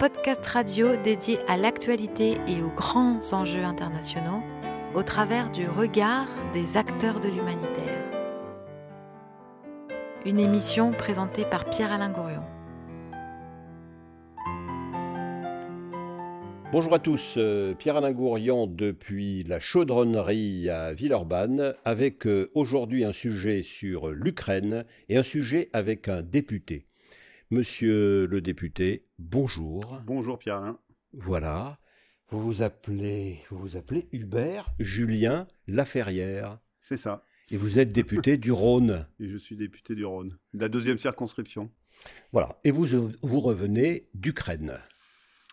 Podcast radio dédié à l'actualité et aux grands enjeux internationaux au travers du regard des acteurs de l'humanitaire. Une émission présentée par Pierre-Alain Gourion. Bonjour à tous, euh, Pierre-Alain Gourion depuis la chaudronnerie à Villeurbanne avec euh, aujourd'hui un sujet sur l'Ukraine et un sujet avec un député. Monsieur le député, bonjour. Bonjour Pierre-Alain. Voilà, vous vous appelez, vous vous appelez Hubert Julien Laferrière. C'est ça. Et vous êtes député du Rhône. Et je suis député du Rhône, de la deuxième circonscription. Voilà, et vous, vous revenez d'Ukraine.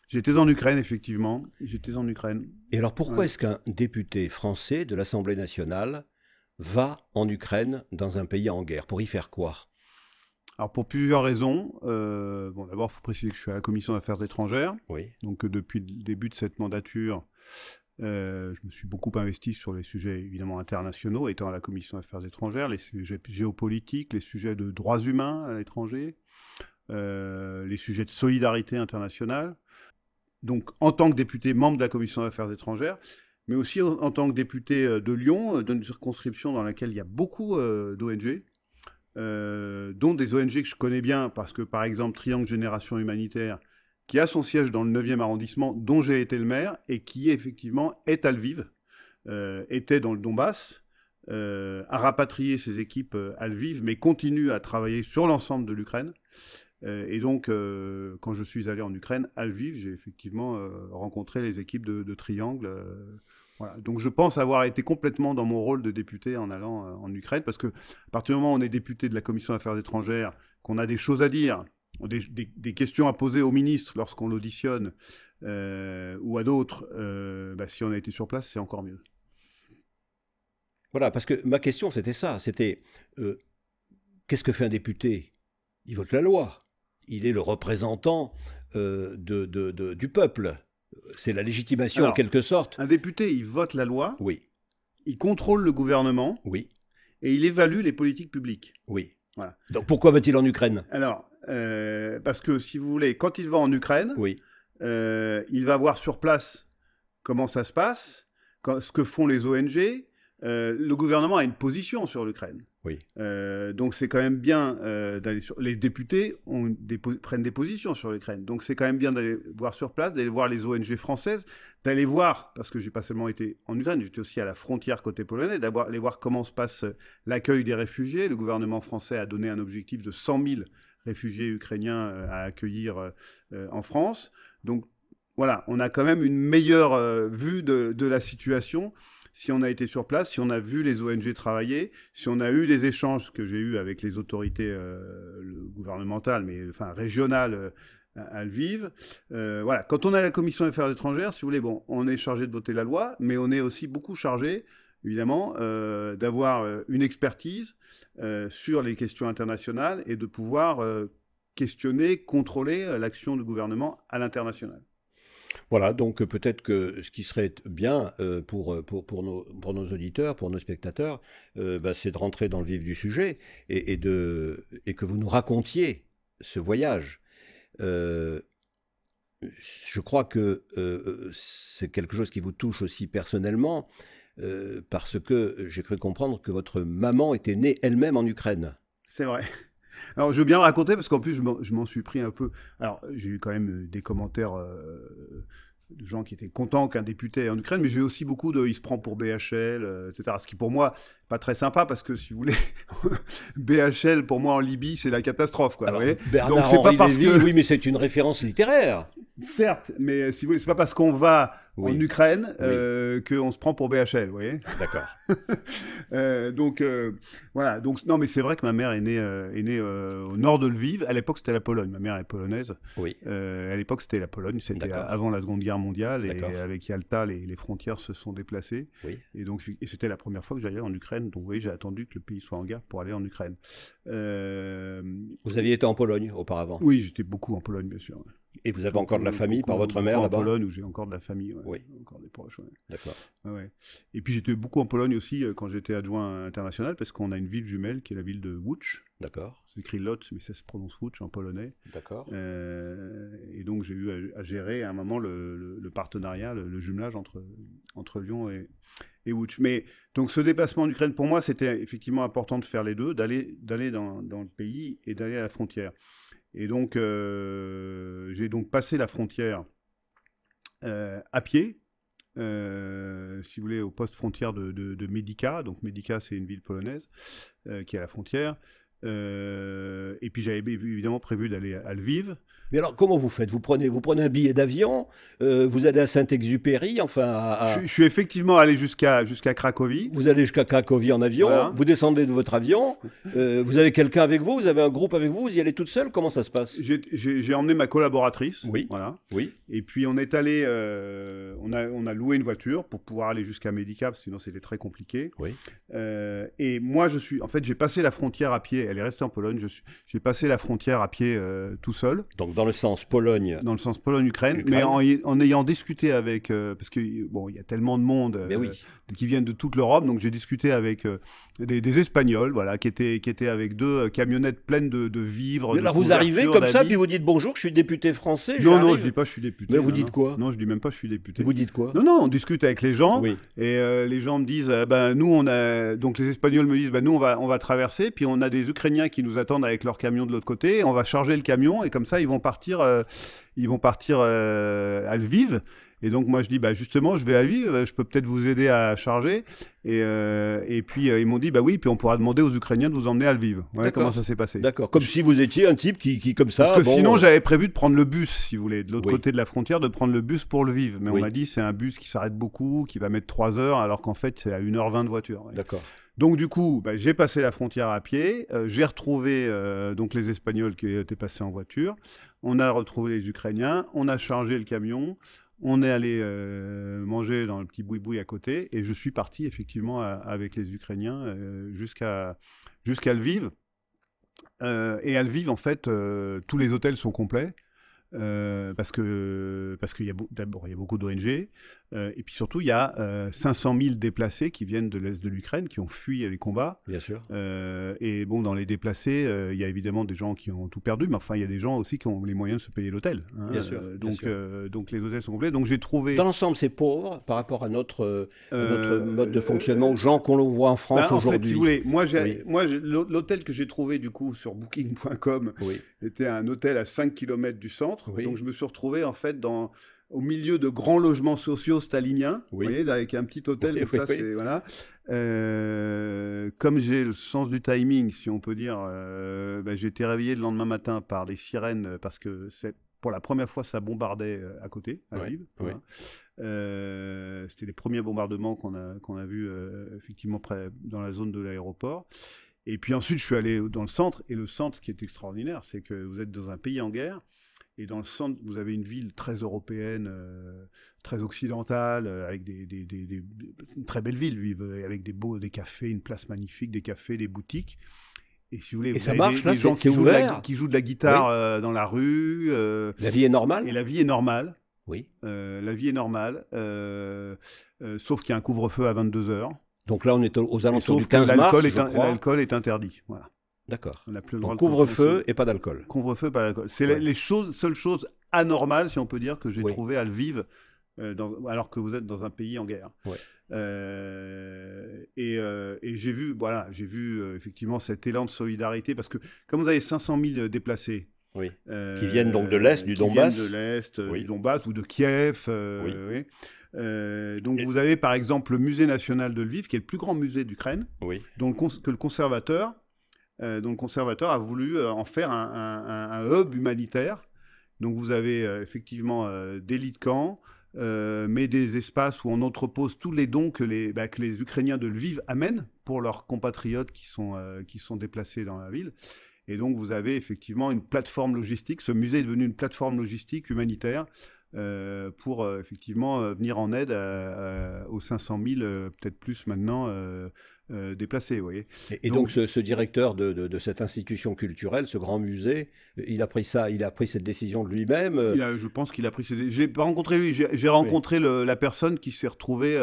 J'étais en Ukraine, effectivement. J'étais en Ukraine. Et alors pourquoi est-ce qu'un député français de l'Assemblée nationale va en Ukraine dans un pays en guerre? Pour y faire quoi? Alors pour plusieurs raisons. Euh, bon, d'abord, il faut préciser que je suis à la commission d'affaires étrangères. Oui. Donc euh, depuis le début de cette mandature, euh, je me suis beaucoup investi sur les sujets évidemment internationaux, étant à la commission d'affaires étrangères, les sujets géopolitiques, les sujets de droits humains à l'étranger, les sujets de solidarité internationale. Donc en tant que député membre de la commission d'affaires étrangères, mais aussi en, tant que député de Lyon, d'une circonscription dans laquelle il y a beaucoup d'ONG, euh, dont des ONG que je connais bien, parce que par exemple Triangle Génération Humanitaire, qui a son siège dans le 9e arrondissement, dont j'ai été le maire, et qui effectivement est à Lviv, euh, était dans le Donbass, euh, a rapatrié ses équipes à Lviv, mais continue à travailler sur l'ensemble de l'Ukraine. et donc, quand je suis allé en Ukraine, à Lviv, j'ai effectivement rencontré les équipes de, de Triangle donc je pense avoir été complètement dans mon rôle de député en allant euh, en Ukraine, parce que à partir du moment où on est député de la Commission Affaires étrangères, qu'on a des choses à dire, des, questions à poser au ministre lorsqu'on l'auditionne, euh, ou à d'autres, euh, bah, si on a été sur place, c'est encore mieux. Voilà, parce que ma question c'était ça, c'était qu'est-ce que fait un député? Il vote la loi, il est le représentant du peuple. C'est la légitimation en quelque sorte. Un député, il vote la loi. Oui. Il contrôle le gouvernement. Oui. Et il évalue les politiques publiques. Oui. Voilà. Donc pourquoi va-t-il en Ukraine? Alors, euh, parce que si vous voulez, quand il va en Ukraine, oui. Euh, il va voir sur place comment ça se passe, ce que font les ONG. Euh, le gouvernement a une position sur l'Ukraine. Euh, donc c'est quand même bien euh, d'aller sur. Les députés prennent des positions sur l'Ukraine. Donc c'est quand même bien d'aller voir sur place, d'aller voir les ONG françaises, d'aller voir, parce que j'ai pas seulement été en Ukraine, j'étais aussi à la frontière côté polonais, d'aller voir comment se passe l'accueil des réfugiés. Le gouvernement français a donné un objectif de 100 000 réfugiés ukrainiens euh, à accueillir en France. Donc voilà, on a quand même une meilleure vue de la situation si on a été sur place, si on a vu les ONG travailler, si on a eu des échanges que j'ai eus avec les autorités euh, gouvernementales, mais enfin régionales euh, à Lviv. Euh, voilà. Quand on a la commission des affaires étrangères, si vous voulez, bon, on est chargé de voter la loi, mais on est aussi beaucoup chargé, évidemment, d'avoir une expertise sur les questions internationales et de pouvoir questionner, contrôler l'action du gouvernement à l'international. Voilà, donc euh, peut-être que ce qui serait bien euh, pour, euh, pour, pour, nos, pour nos auditeurs, pour nos spectateurs, bah, c'est de rentrer dans le vif du sujet et, de, et que vous nous racontiez ce voyage. je crois que c'est quelque chose qui vous touche aussi personnellement, parce que j'ai cru comprendre que votre maman était née elle-même en Ukraine. C'est vrai. Alors, je veux bien raconter parce qu'en plus, je m'en suis pris un peu. Alors, j'ai eu quand même des commentaires euh, de gens qui étaient contents qu'un député en Ukraine, mais j'ai eu aussi beaucoup de il se prend pour BHL, euh, etc. Ce qui pour moi pas très sympa parce que si vous voulez, BHL pour moi en Libye c'est la catastrophe quoi. Bernard Donc, pas parce que... oui, mais c'est une référence littéraire. Certes, mais si vous voulez, c'est pas parce qu'on va en Ukraine euh, qu'on se prend pour BHL, vous voyez D'accord. euh, donc euh, voilà. Donc non, mais c'est vrai que ma mère est née, est née au nord de Lviv. À l'époque, c'était la Pologne. Ma mère est polonaise. Oui. à l'époque, c'était la Pologne. C'était avant la Seconde Guerre mondiale et avec Yalta, les, les, frontières se sont déplacées. Oui. Et donc, et c'était la première fois que j'allais en Ukraine. Donc, vous voyez, j'ai attendu que le pays soit en guerre pour aller en Ukraine. Vous aviez été en Pologne auparavant Oui, j'étais beaucoup en Pologne, bien sûr. Et vous avez encore de la famille par votre mère en là-bas Pologne où j'ai encore de la famille, ouais, Oui. encore des proches. ouais. D'accord. Ouais. Et puis j'étais beaucoup en Pologne aussi euh, quand j'étais adjoint international parce qu'on a une ville jumelle qui est la ville de Łódź. D'accord. C'est écrit Lotz, mais ça se prononce Łódź en polonais. D'accord. Euh, et donc j'ai eu à, à gérer à un moment le, le- le partenariat, le, le jumelage entre, entre Lyon et, et Łódź. Mais donc ce déplacement en Ukraine, pour moi, c'était effectivement important de faire les deux, d'aller dans, dans le pays et d'aller à la frontière. Et donc euh, j'ai donc passé la frontière euh, à pied. euh, si vous voulez, au poste frontière de, de, de Medica. Donc Medica, c'est une ville polonaise qui est à la frontière. Euh, et puis j'avais évidemment prévu d'aller à Lviv. Mais alors, comment vous faites? Vous prenez, vous prenez un billet d'avion, euh, vous allez à Saint-Exupéry, enfin, à- à- Je, je suis effectivement allé jusqu'à jusqu'à Cracovie. vous allez jusqu'à Cracovie en avion, Voilà. vous descendez de votre avion, euh, vous avez quelqu'un avec vous, vous avez un groupe avec vous, vous y allez toute seule, comment ça se passe? J'ai- emmené ma collaboratrice. Oui. Voilà. Oui. Et puis on est allé, on, a, on a loué une voiture pour pouvoir aller jusqu'à que sinon c'était très compliqué. Oui. Et moi je suis, en fait j'ai passé la frontière à pied, elle est restée en Pologne, j'ai passé la frontière à pied euh, tout seul, Donc, dans le sens Pologne. dans le sens Pologne-Ukraine, Ukraine. mais en, ayant discuté avec, euh, parce que bon il y a tellement de monde euh, oui. qui viennent de toute l'Europe, donc j'ai discuté avec des, des Espagnols, voilà, qui étaient, qui étaient avec deux camionnettes pleines de, de vivres. Mais de alors, vous arrivez comme ça, puis vous dites bonjour, je suis député français. Non, non, je dis pas je suis député. Mais vous non, dites non. quoi? Non, je dis même pas je suis député. Vous dites quoi? Non, non, on discute avec les gens Oui. et les gens me disent, ben nous on a, donc les Espagnols me disent, ben nous on va, on va traverser, puis on a des Ukrainiens qui nous attendent avec leur camion de l'autre côté, on va charger le camion et comme ça ils vont partir, euh, ils vont partir euh, à Lviv. Et donc moi je dis, bah justement je vais à Lviv, euh, je peux peut-être vous aider à charger. Et, euh, et puis euh, ils m'ont dit, bah oui, puis on pourra demander aux Ukrainiens de vous emmener à Lviv. Voilà comment ça s'est passé. D'accord. Comme si vous étiez un type qui, qui comme ça. Parce que bon, sinon, euh, j'avais prévu de prendre le bus, si vous voulez, de l'autre Oui. côté de la frontière, de prendre le bus pour le vivre. Mais Oui. on m'a dit c'est un bus qui s'arrête beaucoup, qui va mettre 3 heures, alors qu'en fait, c'est à 1h20 de voiture. ouais. D'accord. Donc, du coup, bah, j'ai passé la frontière à pied. euh, j'ai retrouvé euh, donc les Espagnols qui étaient passés en voiture. On a retrouvé les Ukrainiens. On a chargé le camion. On est allé euh, manger dans le petit boui-boui à côté. Et je suis parti, effectivement, avec les Ukrainiens euh, jusqu'à Lviv. Euh, et à Lviv, en fait, tous les hôtels sont complets. parce qu'il y a d'abord y a beaucoup d'ONG euh, et puis surtout il y a euh, 500 000 déplacés qui viennent de l'est de l'Ukraine qui ont fui les combats Bien sûr. euh, et bon dans les déplacés euh, il y a évidemment des gens qui ont tout perdu mais enfin il y a des gens aussi qui ont les moyens de se payer l'hôtel hein. Bien sûr, bien donc sûr. donc les hôtels sont complets donc j'ai trouvé Dans l'ensemble, c'est pauvre par rapport à notre, à notre mode de fonctionnement, aux gens qu'on voit en France bah, en fait, aujourd'hui. si vous voulez, moi, Oui. l'hôtel que j'ai trouvé du coup sur Booking.com Oui. était un hôtel à 5 km du centre. Oui. Donc je me suis retrouvé en fait dans au milieu de grands logements sociaux staliniens, Oui. vous voyez, avec un petit hôtel Oui, comme oui, ça, oui. c'est voilà. Euh, comme j'ai le sens du timing, si on peut dire, euh, bah, j'ai été réveillé le lendemain matin par des sirènes euh, parce que c'est pour la première fois ça bombardait à côté, à voilà. Euh, C'était les premiers bombardements qu'on a qu'on a vus euh, effectivement près dans la zone de l'aéroport. Et puis ensuite, je suis allé dans le centre. Et le centre, ce qui est extraordinaire, c'est que vous êtes dans un pays en guerre. Et dans le centre, vous avez une ville très européenne, euh, très occidentale, euh, avec des, des, des- des- une très belle ville, euh, avec des beaux, des cafés, une place magnifique, des cafés, des boutiques. Et si vous voulez, Et vous ça avez marche, des, là, des gens qui jouent, de la, ouvert qui jouent de la guitare euh, dans la rue. euh, La vie est normale et la vie est normale. Oui. La vie est normale, sauf qu'il y a un couvre-feu à 22 heures. Donc là, on est aux, alentours du que 15 mars, l'alcool est, est interdit. Voilà. D'accord. On n'a plus le droit Donc de couvre-feu et pas d'alcool. Couvre-feu, pas d'alcool. C'est Ouais. les, choses, seules choses anormales, si on peut dire, que j'ai Oui. trouvées à Lviv, euh, dans- alors que vous êtes dans un pays en guerre. Ouais. Euh, et euh, et j'ai vu, voilà, j'ai vu effectivement cet élan de solidarité parce que comme vous avez 500 000 déplacés. Oui. Qui viennent donc de l'Est, du qui Donbass. viennent de l'Est, Oui. du Donbass ou de Kiev. Oui. Euh, donc Et- vous avez par exemple le musée national de Lviv, qui est le plus grand musée d'Ukraine Oui. dont le que le conservateur, euh, dont le conservateur a voulu euh, en faire un, hub humanitaire. Donc vous avez euh, effectivement des lits de camp, mais des espaces où on entrepose tous les dons que les, bah, Ukrainiens de Lviv amènent pour leurs compatriotes qui sont, qui sont déplacés dans la ville. Et donc vous avez effectivement une plateforme logistique. Ce musée est devenu une plateforme logistique humanitaire pour effectivement venir en aide aux 500 000, euh, peut-être plus maintenant, euh, déplacés, vous voyez. Et, donc, ce, directeur de, cette institution culturelle, ce grand musée, il a pris ça, il a pris cette décision de lui-même. Je pense qu'il a pris cette. J'ai pas rencontré lui, j'ai rencontré la personne qui s'est retrouvée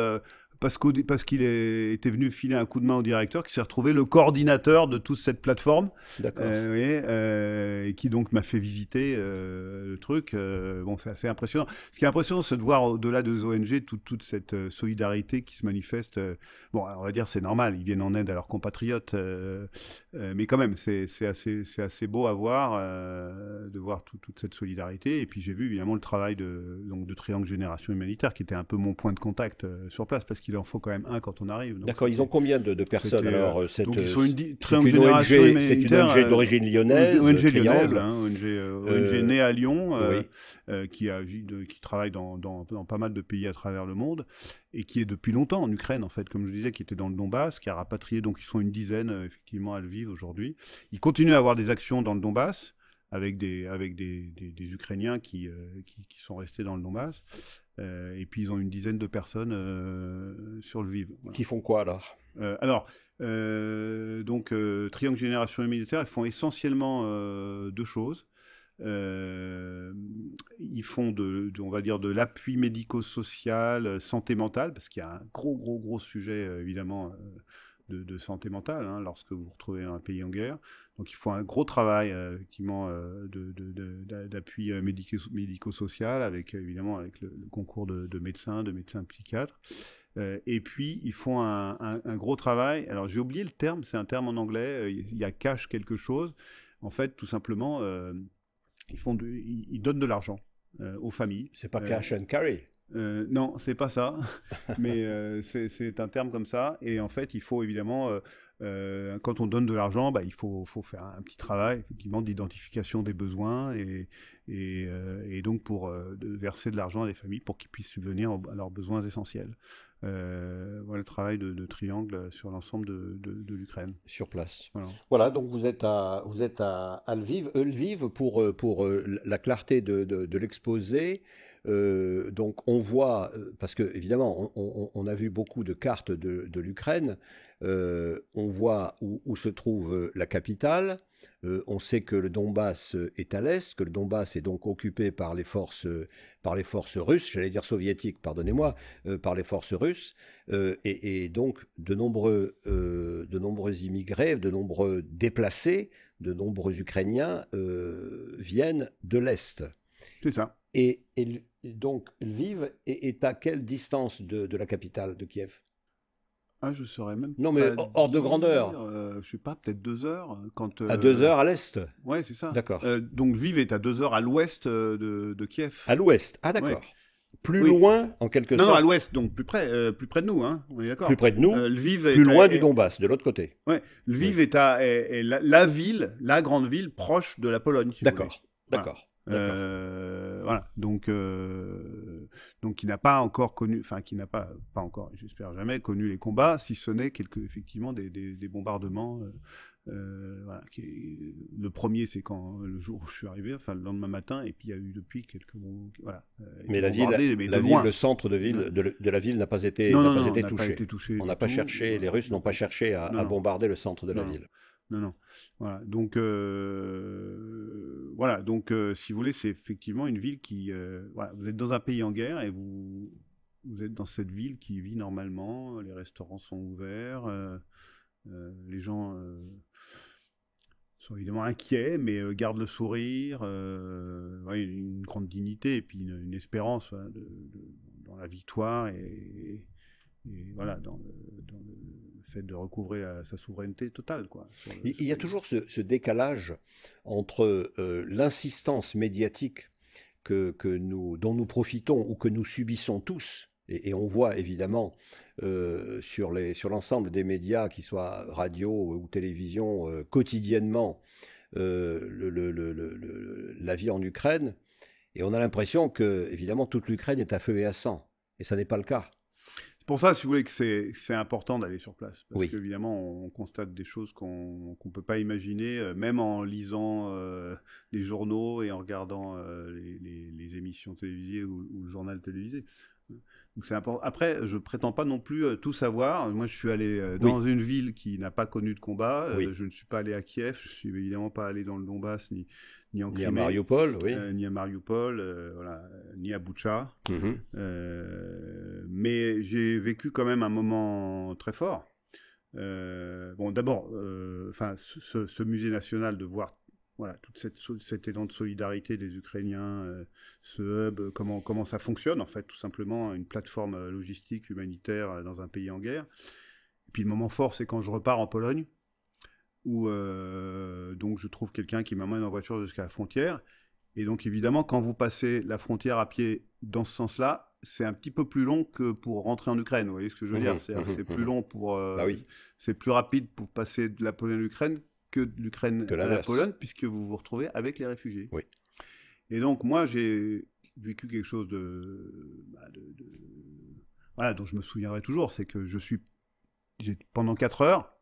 parce qu'il parce était venu filer un coup de main au directeur, qui s'est retrouvé le coordinateur de toute cette plateforme, euh, euh, et qui donc m'a fait visiter euh, le truc. bon, c'est assez impressionnant. Ce qui est impressionnant, c'est de voir au-delà des ONG toute, toute cette solidarité qui se manifeste. bon, on va dire c'est normal, ils viennent en aide à leurs compatriotes, mais quand même, c'est assez, assez beau à voir, de voir toute cette solidarité. Et puis j'ai vu évidemment le travail de, donc, de Triangle Génération Humanitaire, qui était un peu mon point de contact sur place, parce qu'il en faut quand même un quand on arrive. D'accord, ils ont combien de, personnes alors euh, cette, Donc ils sont une, C'est une ONG d'origine lyonnaise ONG lyonnaise, hein, ONG, euh, née à Lyon, euh, qui, agit qui travaille dans, dans, pas mal de pays à travers le monde, et qui est depuis longtemps en Ukraine, en fait, comme je disais, qui était dans le Donbass, qui a rapatrié, donc ils sont une dizaine, effectivement, à le vivre aujourd'hui. Ils continuent à avoir des actions dans le Donbass, avec des, avec des, des, Ukrainiens qui, qui, qui, sont restés dans le Donbass. Euh, et puis ils ont une dizaine de personnes euh, sur le Viv. Qui font quoi alors? Euh, Alors, donc Triangle Génération Militaire, ils font essentiellement deux choses. ils font de, on va dire, de l'appui médico-social, santé mentale, parce qu'il y a un gros, gros, gros sujet évidemment de, santé mentale hein, lorsque vous vous retrouvez dans un pays en guerre. Donc il faut un gros travail euh, effectivement euh, d'appui euh, médico-social avec évidemment avec le, concours de, médecins, de médecins psychiatres. et puis ils font un, gros travail. Alors j'ai oublié le terme, c'est un terme en anglais. il y a cash quelque chose. En fait, tout simplement, ils font, ils, donnent de l'argent aux familles. C'est pas cash and carry. Euh, non, c'est pas ça, mais euh, c'est un terme comme ça. Et en fait, il faut évidemment, euh, quand on donne de l'argent, bah, il faut, faut, faire un petit travail effectivement d'identification des besoins et, et, donc pour verser de l'argent à des familles pour qu'ils puissent subvenir à leurs besoins essentiels. voilà le travail de, Triangle sur l'ensemble de, de, l'Ukraine. Sur place. Voilà. donc vous êtes à, vous êtes à, Lviv. Lviv, pour, pour la clarté de, l'exposé, euh, donc on voit, euh, parce que évidemment, on, a vu beaucoup de cartes de, l'Ukraine, euh, on voit où, se trouve la capitale, on sait que le Donbass est à l'est, que le Donbass est donc occupé par les forces, par les forces russes, j'allais dire soviétiques, pardonnez-moi, par les forces russes, et, donc de nombreux, de nombreux immigrés, de nombreux déplacés, de nombreux Ukrainiens viennent de l'est. C'est ça. Et, donc, Lviv est, à quelle distance de, la capitale de Kiev? Ah, je serais même. Non, mais hors de grandeur. Je euh, je sais pas, peut-être deux heures. Quand, à deux heures à l'est Oui, c'est ça. D'accord. Euh, donc Lviv est à deux heures à l'ouest euh, de, Kiev. À l'ouest, ah d'accord. Plus loin, en quelque sorte. Non, à l'ouest, donc plus près, plus près de nous, hein, on est d'accord. Plus près de nous, Lviv plus loin du Donbass, de l'autre côté. Oui, Lviv est, à, la, ville, la grande ville proche de la Pologne. d'accord, d'accord. Euh, voilà, donc, euh, donc qui n'a pas encore connu, enfin qui n'a pas, pas encore, j'espère jamais connu les combats, si ce n'est quelques effectivement des, des, bombardements. Euh, voilà, qui le premier, c'est quand le jour où je suis arrivé, enfin le lendemain matin, et puis il y a eu depuis quelques voilà. mais la ville, la ville, le centre de ville de, la ville n'a pas été, non, non, pas non, été, touché. Pas été touché. On n'a pas cherché, les Russes n'ont pas cherché à, à, bombarder le centre de la ville. Non, non. Voilà. Donc, euh, voilà. Donc, euh, si vous voulez, c'est effectivement une ville qui. Euh, voilà. Vous êtes dans un pays en guerre et vous, êtes dans cette ville qui vit normalement. Les restaurants sont ouverts. les gens sont évidemment inquiets, mais gardent le sourire. une grande dignité et puis une, espérance dans la victoire et, voilà, dans dans le fait de recouvrer sa souveraineté totale. Quoi, il, y a toujours ce, décalage entre euh, l'insistance médiatique que, que, nous, dont nous profitons ou que nous subissons tous, et, on voit évidemment euh, sur l'ensemble sur des médias, qu'ils soient radio ou télévision, euh, quotidiennement, le, le, la vie en Ukraine, et on a l'impression que, évidemment, toute l'Ukraine est à feu et à sang. Et ça n'est pas le cas C'est pour ça, si vous voulez, que c'est important d'aller sur place. Parce Oui. qu'évidemment, on, constate des choses qu'on ne peut pas imaginer, euh, même en lisant euh, les journaux et en regardant euh, les, les- les émissions télévisées ou, ou le journal télévisé. Donc important. Après, je prétends pas non plus euh, tout savoir. Moi, je suis allé euh, Oui. dans une ville qui n'a pas connu de combat. Euh, Oui. je ne suis pas allé à Kiev. Je suis évidemment pas allé dans le Donbass ni, ni en y a Crimée. Mariupol, oui. euh, ni à Mariupol, euh, voilà, ni à Boucha. Mhm. Euh, mais j'ai vécu quand même un moment très fort. Euh, bon, d'abord, euh, enfin, ce, ce- musée national de voir voilà toute cette cet élan de solidarité des Ukrainiens, euh, ce hub, euh, comment comment ça fonctionne en fait, tout simplement une plateforme euh, logistique humanitaire euh, dans un pays en guerre. Et puis le moment fort, c'est quand je repars en Pologne, où euh, donc je trouve quelqu'un qui m'amène en voiture jusqu'à la frontière. Et donc évidemment, quand vous passez la frontière à pied dans ce sens-là, c'est un petit peu plus long que pour rentrer en Ukraine. Vous voyez ce que je veux Mhm, dire? C'est mhm, c'est plus mhm. long pour. euh, Bah oui. C'est plus rapide pour passer de la Pologne à l'Ukraine que de l'Ukraine à la. Pologne, puisque vous vous retrouvez avec les réfugiés. Oui. Et donc moi, j'ai vécu quelque chose de, bah, de- de- voilà, dont je me souviendrai toujours, c'est que je suis, j'ai pendant quatre heures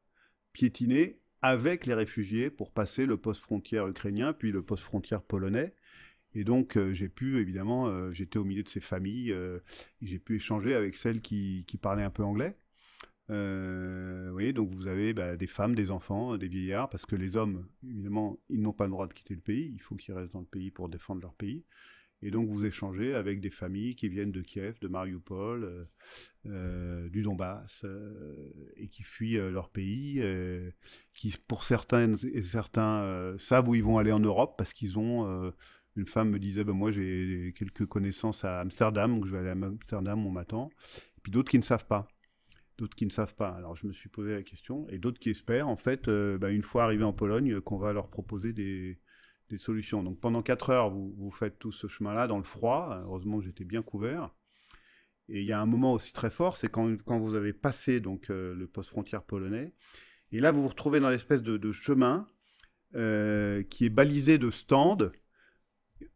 piétiné avec les réfugiés pour passer le poste frontière ukrainien, puis le poste frontière polonais. Et donc, euh, j'ai pu, évidemment, euh, j'étais au milieu de ces familles, euh, j'ai pu échanger avec celles qui, qui parlaient un peu anglais. Vous voyez, donc vous avez bah, des femmes, des enfants, des vieillards, parce que les hommes, évidemment, ils n'ont pas le droit de quitter le pays, il faut qu'ils restent dans le pays pour défendre leur pays. Et donc vous échangez avec des familles qui viennent de Kiev, de Mariupol, euh, euh, du Donbass, euh, et qui fuient leur pays, qui pour certaines et certains savent où ils vont aller en Europe parce qu'ils ont. une femme me disait, ben moi j'ai quelques connaissances à Amsterdam, donc je vais aller à Amsterdam, on m'attend. Et puis d'autres qui ne savent pas. D'autres qui ne savent pas. Alors je me suis posé la question, et d'autres qui espèrent, en fait, ben, une fois arrivés en Pologne, qu'on va leur proposer des, solutions. Donc pendant 4 heures, vous, vous faites tout ce chemin-là dans le froid. Heureusement j'étais bien couvert. Et il y a un moment aussi très fort, c'est quand, quand vous avez passé donc, euh, le poste frontière polonais. Et là, vous vous retrouvez dans l'espèce de, de chemin euh, qui est balisé de stands,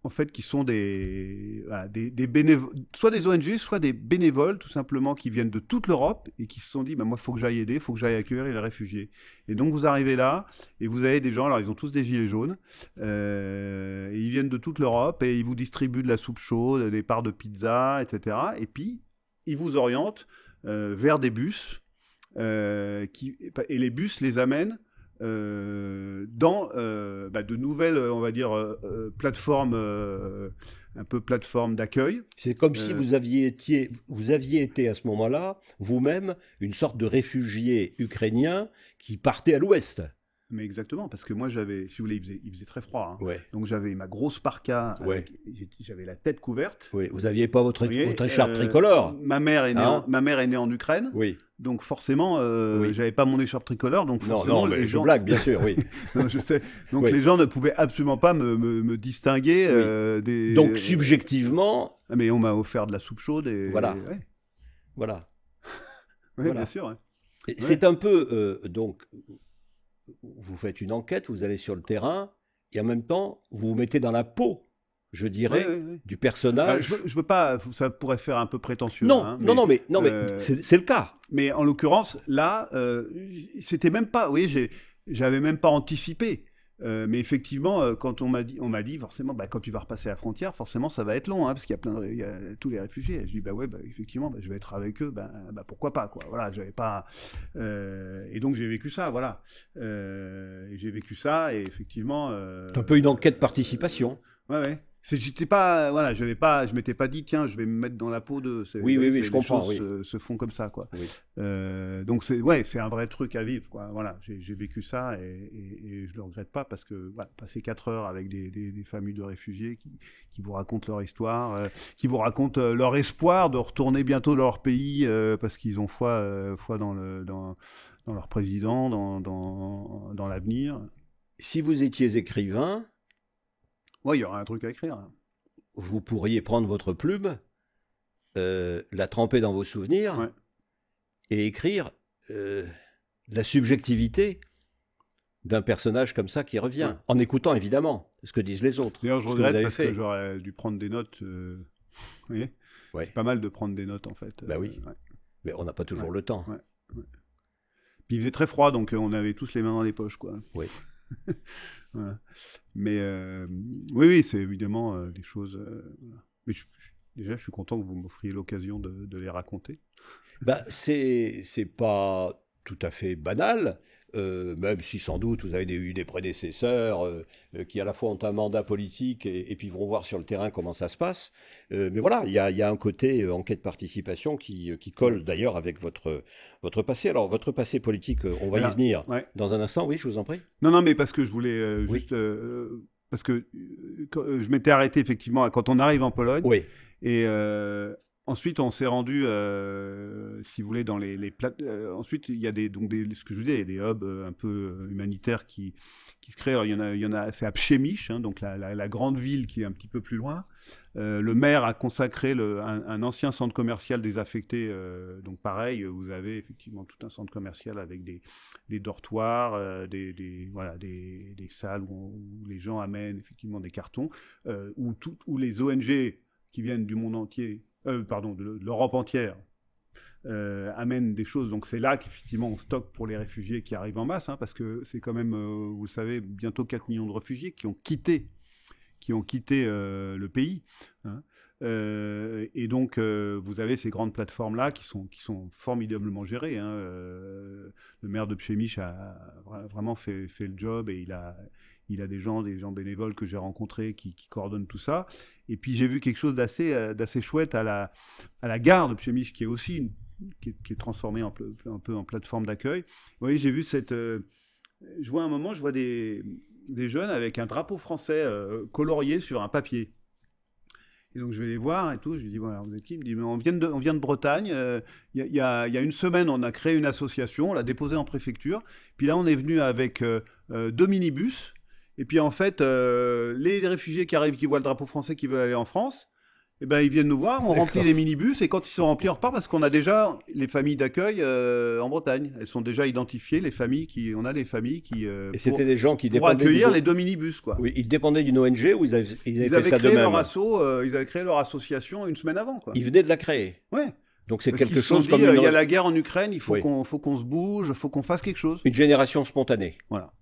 en fait, qui sont des, des, bénévoles, soit des ONG, soit des bénévoles, tout simplement, qui viennent de toute l'Europe et qui se sont dit, bah, moi, il faut que j'aille aider, il faut que j'aille accueillir les réfugiés. Et donc, vous arrivez là, et vous avez des gens, alors ils ont tous des gilets jaunes, euh, et ils viennent de toute l'Europe, et ils vous distribuent de la soupe chaude, des parts de pizza, etc. Et puis, ils vous orientent euh, vers des bus, euh, et les bus les amènent euh, dans euh, bah, de nouvelles, on va dire, euh, euh, plateformes, euh, un peu plateformes d'accueil. C'est comme si Euh, vous aviez, été, vous aviez été à ce moment-là, vous-même, une sorte de réfugié ukrainien qui partait à l'ouest. Mais exactement, parce que moi, j'avais, si vous voulez, il faisait, il faisait très froid. hein. Ouais. Donc j'avais ma grosse parka, Ouais. j'avais la tête couverte. Oui, vous n'aviez pas votre, Vous voyez, votre écharpe euh, tricolore. Ma mère est née, Hein en, ma mère est née en Ukraine, Oui. donc forcément, euh, Oui. j'avais pas mon écharpe tricolore, donc Non, forcément, non, mais les je gens, blague, bien sûr, oui. Non, je sais. Donc Oui. les gens ne pouvaient absolument pas me, me- me distinguer Oui. euh, des. Donc, subjectivement, Ah, Mais on m'a offert de la soupe chaude et. Voilà. Ouais, voilà. Voilà. bien sûr. Et C'est un peu, donc, vous faites une enquête, vous allez sur le terrain, et en même temps, vous vous mettez dans la peau, je dirais, du personnage. je, veux- je veux pas, ça pourrait faire un peu prétentieux. non, hein, non, non, mais, non, mais euh, c'est le cas. Mais en l'occurrence, là, euh, c'était même pas, oui, j'avais même pas anticipé. Euh, mais effectivement, euh, quand on m'a dit, on m'a dit forcément, bah, quand tu vas repasser la frontière, forcément, ça va être long, hein, parce qu'il y a plein, de- il y a tous les réfugiés. Et je dis, bah ouais, bah, effectivement, bah, je vais être avec eux, bah, bah, pourquoi pas, quoi. Voilà, j'avais pas. euh, et donc j'ai vécu ça, voilà. J'ai vécu ça, et effectivement. C'est un peu une enquête participation. Ouais, ouais. J'étais pas, voilà, j'avais pas, je m'étais pas dit, tiens, je vais me mettre dans la peau de. Oui, oui, oui, je comprends, choses oui. Se, se font comme ça, quoi. Oui. Euh, donc c'est, ouais, c'est un vrai truc à vivre, quoi. Voilà, j'ai, vécu ça et, et, et je le regrette pas parce que, voilà, passer quatre heures avec des, des, des familles de réfugiés qui, qui vous racontent leur histoire, euh, qui vous racontent euh, leur espoir de retourner bientôt dans leur pays euh, parce qu'ils ont foi, foi dans le, dans, dans leur président, dans, dans, dans l'avenir. Si vous étiez écrivain, Ouais, il y aura un truc à écrire. hein. vous pourriez prendre votre plume, euh, la tremper dans vos souvenirs Ouais. et écrire euh, la subjectivité d'un personnage comme ça qui revient, Ouais. en écoutant évidemment ce que disent les autres. D'ailleurs, je que regrette avez parce fait. que j'aurais dû prendre des notes. euh, Vous voyez Ouais. C'est pas mal de prendre des notes en fait. Bah oui. Mais on n'a pas toujours le temps. Puis il faisait très froid, donc on avait tous les mains dans les poches, quoi. Oui. Mais oui, oui, c'est évidemment des choses. Mais déjà, je suis content que vous m'offriez l'occasion de, de, les raconter. Bah, c'est pas tout à fait banal. Euh, même si sans doute vous avez eu des prédécesseurs euh, euh, qui à la fois ont un mandat politique et, puis vont voir sur le terrain comment ça se passe. mais voilà, il y a, un côté enquête participation qui, colle d'ailleurs avec votre, votre passé. Alors votre passé politique, on va y venir dans un instant. Oui, je vous en prie. Non, non, mais parce que je voulais juste... parce que je m'étais arrêté effectivement quand on arrive en Pologne. Oui. Et Ensuite, on s'est rendu, euh, si vous voulez, dans les, les euh, ensuite, il y a des, donc des, ce que je vous disais, il y a des hubs euh, un peu humanitaires qui, qui se créent. Alors, il y en a, il y en a c'est à Pchemich, hein, donc la, la, grande ville qui est un petit peu plus loin. le maire a consacré le, un, ancien centre commercial désaffecté. donc, pareil, vous avez effectivement tout un centre commercial avec des, des dortoirs, des, des, voilà, des, des salles où, les gens amènent effectivement des cartons, où, tout, où les ONG qui viennent du monde entier euh, pardon, l'Europe entière, euh, amène des choses. Donc c'est là qu'effectivement on stocke pour les réfugiés qui arrivent en masse, hein, parce que c'est quand même, euh, vous le savez, bientôt 4 millions de réfugiés qui ont quitté, qui ont quitté le pays. Hein. et donc vous avez ces grandes plateformes-là qui sont, qui sont formidablement gérées. Hein. le maire de Pchemich a vraiment fait, fait, le job et il a, il a des gens, des gens bénévoles que j'ai rencontrés qui, coordonnent tout ça. Et puis j'ai vu quelque chose d'assez euh, d'assez chouette à la, à la gare de Pchemich, qui est aussi qui, est, transformée un peu en plateforme d'accueil. Vous voyez, j'ai vu cette... Euh, je vois un moment, je vois des, des jeunes avec un drapeau français euh, colorié sur un papier. Et donc je vais les voir et tout. Je lui dis voilà, vous êtes qui? Il me dit mais on vient de, on vient de Bretagne. Il y, a, y, a, une semaine, on a créé une association, on l'a déposée en préfecture. Puis là, on est venu avec deux minibus et puis en fait, euh, les réfugiés qui arrivent, qui voient le drapeau français, qui veulent aller en France, eh ben, ils viennent nous voir, on remplit les minibus, et quand ils sont remplis, on repart parce qu'on a déjà les familles d'accueil euh, en Bretagne. Elles sont déjà identifiées, les familles qui. On a des familles qui. Euh, et c'était des gens qui pour accueillir les deux minibus, quoi. Oui, ils dépendaient d'une ONG ou ils avaient, ils avaient, fait ça créé leur asso, Ils avaient créé leur association une semaine avant, quoi. Ils venaient de la créer. Ouais. Donc c'est quelque chose comme. Il y a la guerre en Ukraine, il faut qu'on faut qu'on se bouge, il faut qu'on fasse quelque chose. Une génération spontanée. Voilà.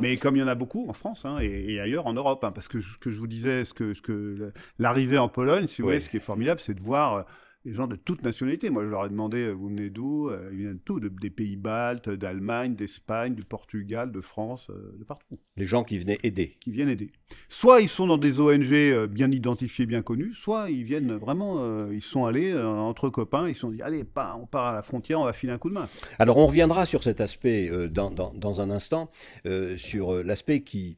Mais comme il y en a beaucoup en France hein, et, ailleurs en Europe, hein, parce que ce que je vous disais, ce que, ce que l'arrivée en Pologne, si vous voulez, ce qui est formidable, c'est de voir euh, des gens de toute nationalité. Moi, je leur ai demandé, euh, vous venez d'où euh, Ils viennent de tout, des pays baltes, d'Allemagne, d'Espagne, du Portugal, de France, euh, de partout. Les gens qui venaient aider. Qui viennent aider. Soit ils sont dans des ONG bien identifiées, bien connues, soit ils viennent vraiment, ils sont allés entre copains, ils se sont dit, allez, pas, on part à la frontière, on va filer un coup de main. Alors, on reviendra sur cet aspect dans, dans, dans, un instant, sur l'aspect qui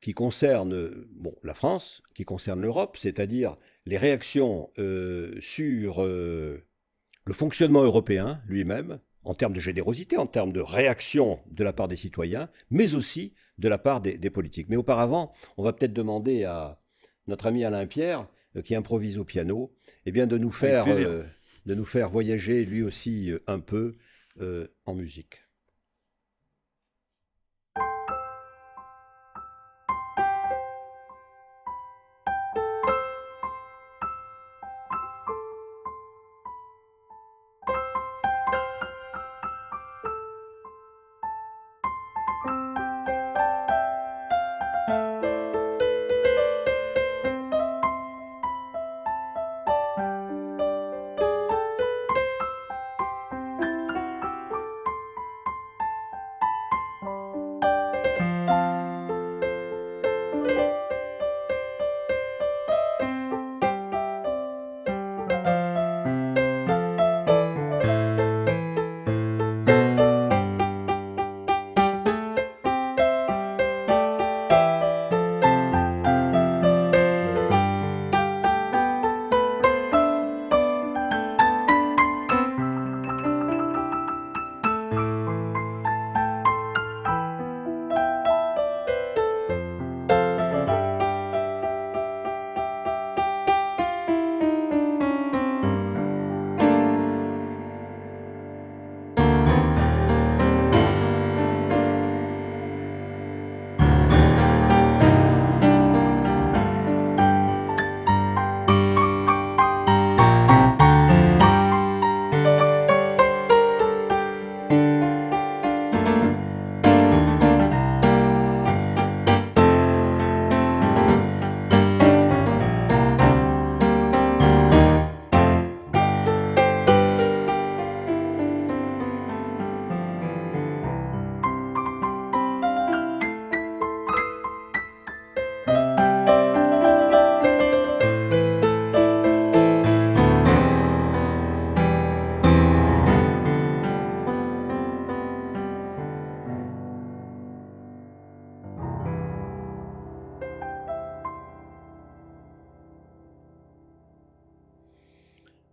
qui concerne bon, la France, qui concerne l'Europe, c'est-à-dire les réactions euh, sur euh, le fonctionnement européen lui-même, en termes de générosité, en termes de réaction de la part des citoyens, mais aussi de la part des, politiques. Mais auparavant, on va peut-être demander à notre ami Alain Pierre, euh, qui improvise au piano, eh bien de nous faire, de nous faire voyager lui aussi un peu en musique.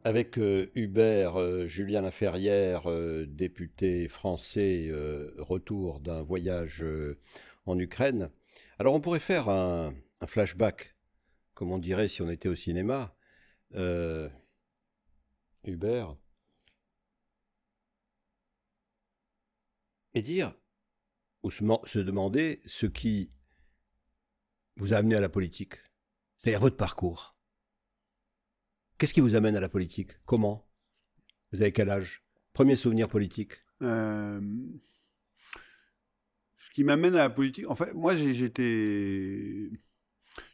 Avec Hubert Julien Laferrière, député français, retour d'un voyage en Ukraine. Alors on pourrait faire un, flashback, comme on dirait si on était au cinéma. Hubert, et dire, ou se, demander ce qui vous a amené à la politique, c'est-à-dire votre parcours. Qu'est-ce qui vous amène à la politique? Comment? Vous avez quel âge? Premier souvenir politique? Euh, Ce qui m'amène à la politique, en fait, moi j'étais...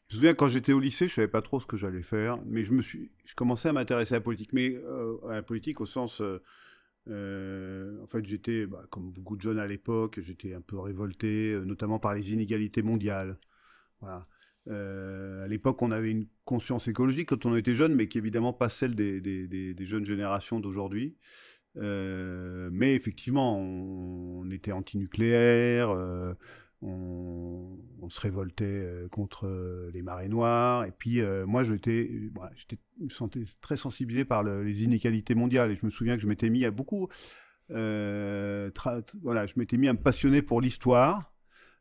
Je me souviens quand j'étais au lycée, je savais pas trop ce que j'allais faire, mais je me suis, je commençais à m'intéresser à la politique, mais euh, à la politique au sens euh, en fait, j'étais, bah, comme beaucoup de jeunes à l'époque, j'étais un peu révolté, notamment par les inégalités mondiales. Voilà. Euh, à l'époque, on avait une conscience écologique quand on était jeune, mais qui évidemment pas celle des, jeunes générations d'aujourd'hui. mais effectivement, on, était antinucléaire, on, se révoltait euh, contre euh, les marées noires. Et puis, euh, moi, j'étais, j'étais, me sentais très sensibilisé par les inégalités mondiales. Et je me souviens que je m'étais mis à beaucoup. voilà, je m'étais mis à me passionner pour l'histoire.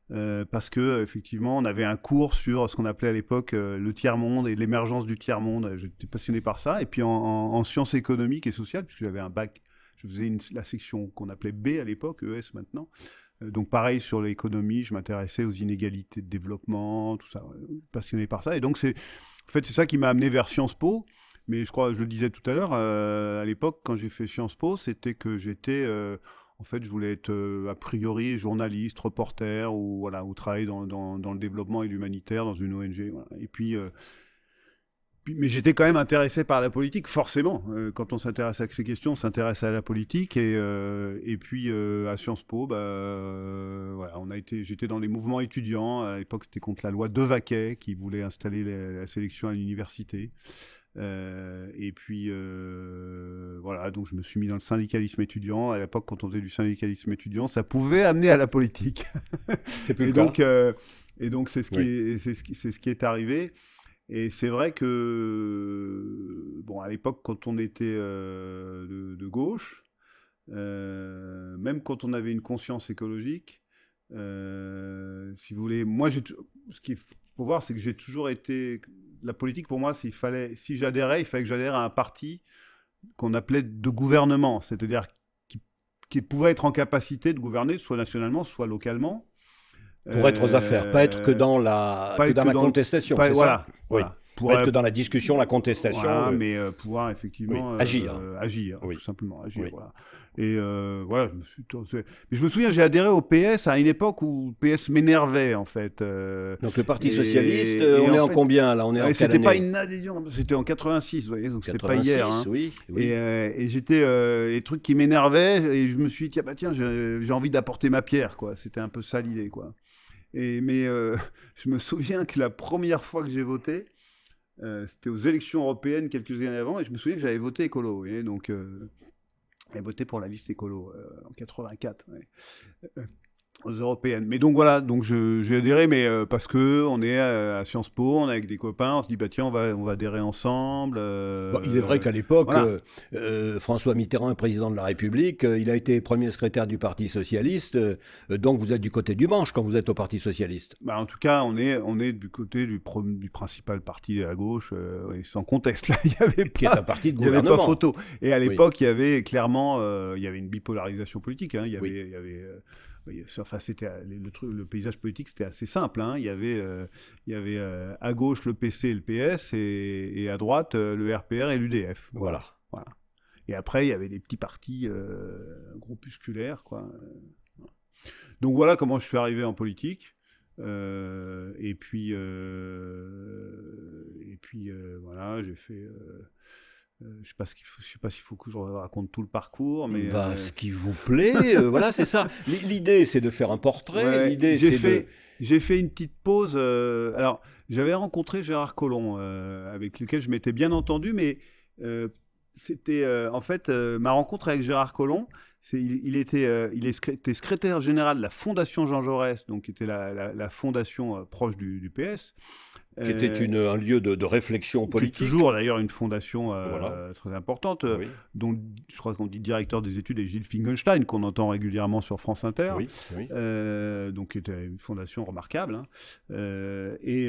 Parce que effectivement, on avait un cours sur ce qu'on appelait à l'époque le tiers monde et l'émergence du tiers monde. J'étais passionné par ça. Et puis en, sciences économiques et sociales, puisque j'avais un bac, je faisais la section qu'on appelait B à l'époque, ES maintenant. Euh, donc pareil sur l'économie, je m'intéressais aux inégalités de développement, tout ça, passionné par ça. Et donc c'est, en fait, c'est ça qui m'a amené vers Sciences Po. Mais je crois, je le disais tout à l'heure, euh, à l'époque, quand j'ai fait Sciences Po, c'était que j'étais, euh, en fait, je voulais être a priori journaliste, reporter, ou voilà, ou travailler dans, dans, le développement et l'humanitaire dans une ONG. Et puis mais j'étais quand même intéressé par la politique, forcément. Euh, quand on s'intéresse à ces questions, on s'intéresse à la politique. Et, euh, et puis euh, à Sciences Po, bah, on a été, j'étais dans les mouvements étudiants. À l'époque, c'était contre la loi de Vaquet qui voulait installer la, sélection à l'université. Et puis voilà, donc je me suis mis dans le syndicalisme étudiant. À l'époque, quand on faisait du syndicalisme étudiant, ça pouvait amener à la politique. et, donc, et donc, c'est ce, qui c'est ce, ce qui est arrivé. Et c'est vrai que, bon, à l'époque, quand on était euh, de, gauche, euh, même quand on avait une conscience écologique, euh, si vous voulez, moi, ce qu'il faut voir, c'est que j'ai toujours été. La politique, pour moi, s'il fallait, si j'adhérais, il fallait que j'adhère à un parti qu'on appelait de gouvernement, c'est-à-dire qui, qui, pouvait être en capacité de gouverner, soit nationalement, soit localement, pour être aux affaires, pas être que dans la, que dans la contestation. Pas, voilà, oui. Pour être que dans la discussion, la contestation. Voilà, mais euh, pouvoir effectivement euh, agir, euh, agir, tout simplement agir. Voilà. Et voilà, je me suis. Mais je me souviens, j'ai adhéré au PS à une époque où le PS m'énervait en fait. donc le Parti socialiste, on est en, combien là? On est en C'était pas une adhésion, c'était en 86, vous voyez, donc c'était pas hier. Hein. Oui. Et, et j'étais les trucs qui m'énervaient et je me suis dit bah tiens, j'ai envie d'apporter ma pierre quoi. C'était un peu ça l'idée quoi. Et, mais euh, je me souviens que la première fois que j'ai voté, euh, c'était aux élections européennes quelques années avant, et je me souviens que j'avais voté écolo. Et donc, euh, j'ai voté pour la liste écolo en 84 aux européennes. Mais donc voilà, donc j'ai adhéré, mais euh, parce que on est à, Sciences Po, on est avec des copains, on se dit bah tiens on va on va adhérer ensemble. Euh, il est vrai qu'à l'époque, euh, François Mitterrand est président de la République, il a été premier secrétaire du Parti socialiste, donc vous êtes du côté du manche quand vous êtes au Parti socialiste. Bah, en tout cas, on est on est du côté du, du principal parti à gauche, sans conteste là, il y avait qui est un parti de gouvernement. Il n'y avait pas photo. Et à l'époque, il y avait clairement, il y avait une bipolarisation politique. Hein, il y avait, il y avait Enfin, c'était le, le, paysage politique, c'était assez simple. Hein. Il y avait, euh, il y avait euh, à gauche le PC et le PS, et, à droite euh, le RPR et l'UDF. Voilà. voilà. Et après, il y avait des petits partis groupusculaires, quoi. Donc voilà comment je suis arrivé en politique. et puis, et puis voilà, j'ai fait euh, je ne sais pas s'il faut que je raconte tout le parcours, mais bah, euh, ce qui vous plaît, euh, voilà, c'est ça. L'idée, c'est de faire un portrait. L'idée, c'est fait, J'ai fait une petite pause. alors, j'avais rencontré Gérard Collomb, avec lequel je m'étais bien entendu, mais c'était en fait ma rencontre avec Gérard Collomb. il, était, il était secrétaire général de la Fondation Jean Jaurès, donc qui était la, fondation proche du, PS. Qui était une, un lieu de, réflexion politique. Qui toujours d'ailleurs une fondation très importante, dont je crois qu'on dit directeur des études est Gilles Fingenstein, qu'on entend régulièrement sur France Inter. Oui, donc qui était une fondation remarquable. Hein. et,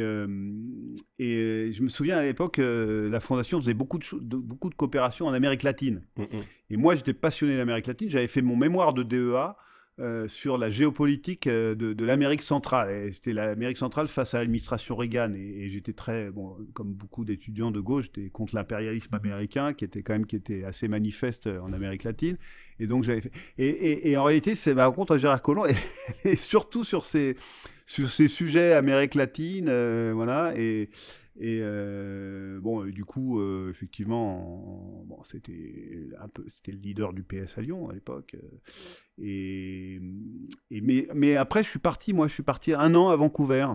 et je me souviens à l'époque, la fondation faisait beaucoup de, beaucoup de coopération en Amérique latine. Mm, mm. Et moi, j'étais passionné d'Amérique latine. J'avais fait mon mémoire de DEA euh, sur la géopolitique euh, de, l'Amérique centrale. C'était l'Amérique centrale face à l'administration Reagan. Et, j'étais très, bon, comme beaucoup d'étudiants de gauche, j'étais contre l'impérialisme américain, qui était quand même qui était assez manifeste en Amérique latine. Et donc j'avais fait. Et, en réalité, c'est ma rencontre à Gérard Collomb, et, surtout sur ces, sur ces sujets Amérique latine, euh, voilà. Et, et euh, bon, du coup, euh, effectivement, bon, c'était un peu, c'était le leader du PS à Lyon à l'époque. Euh, et, et, mais, mais après, je suis parti. Moi, je suis parti un an à Vancouver.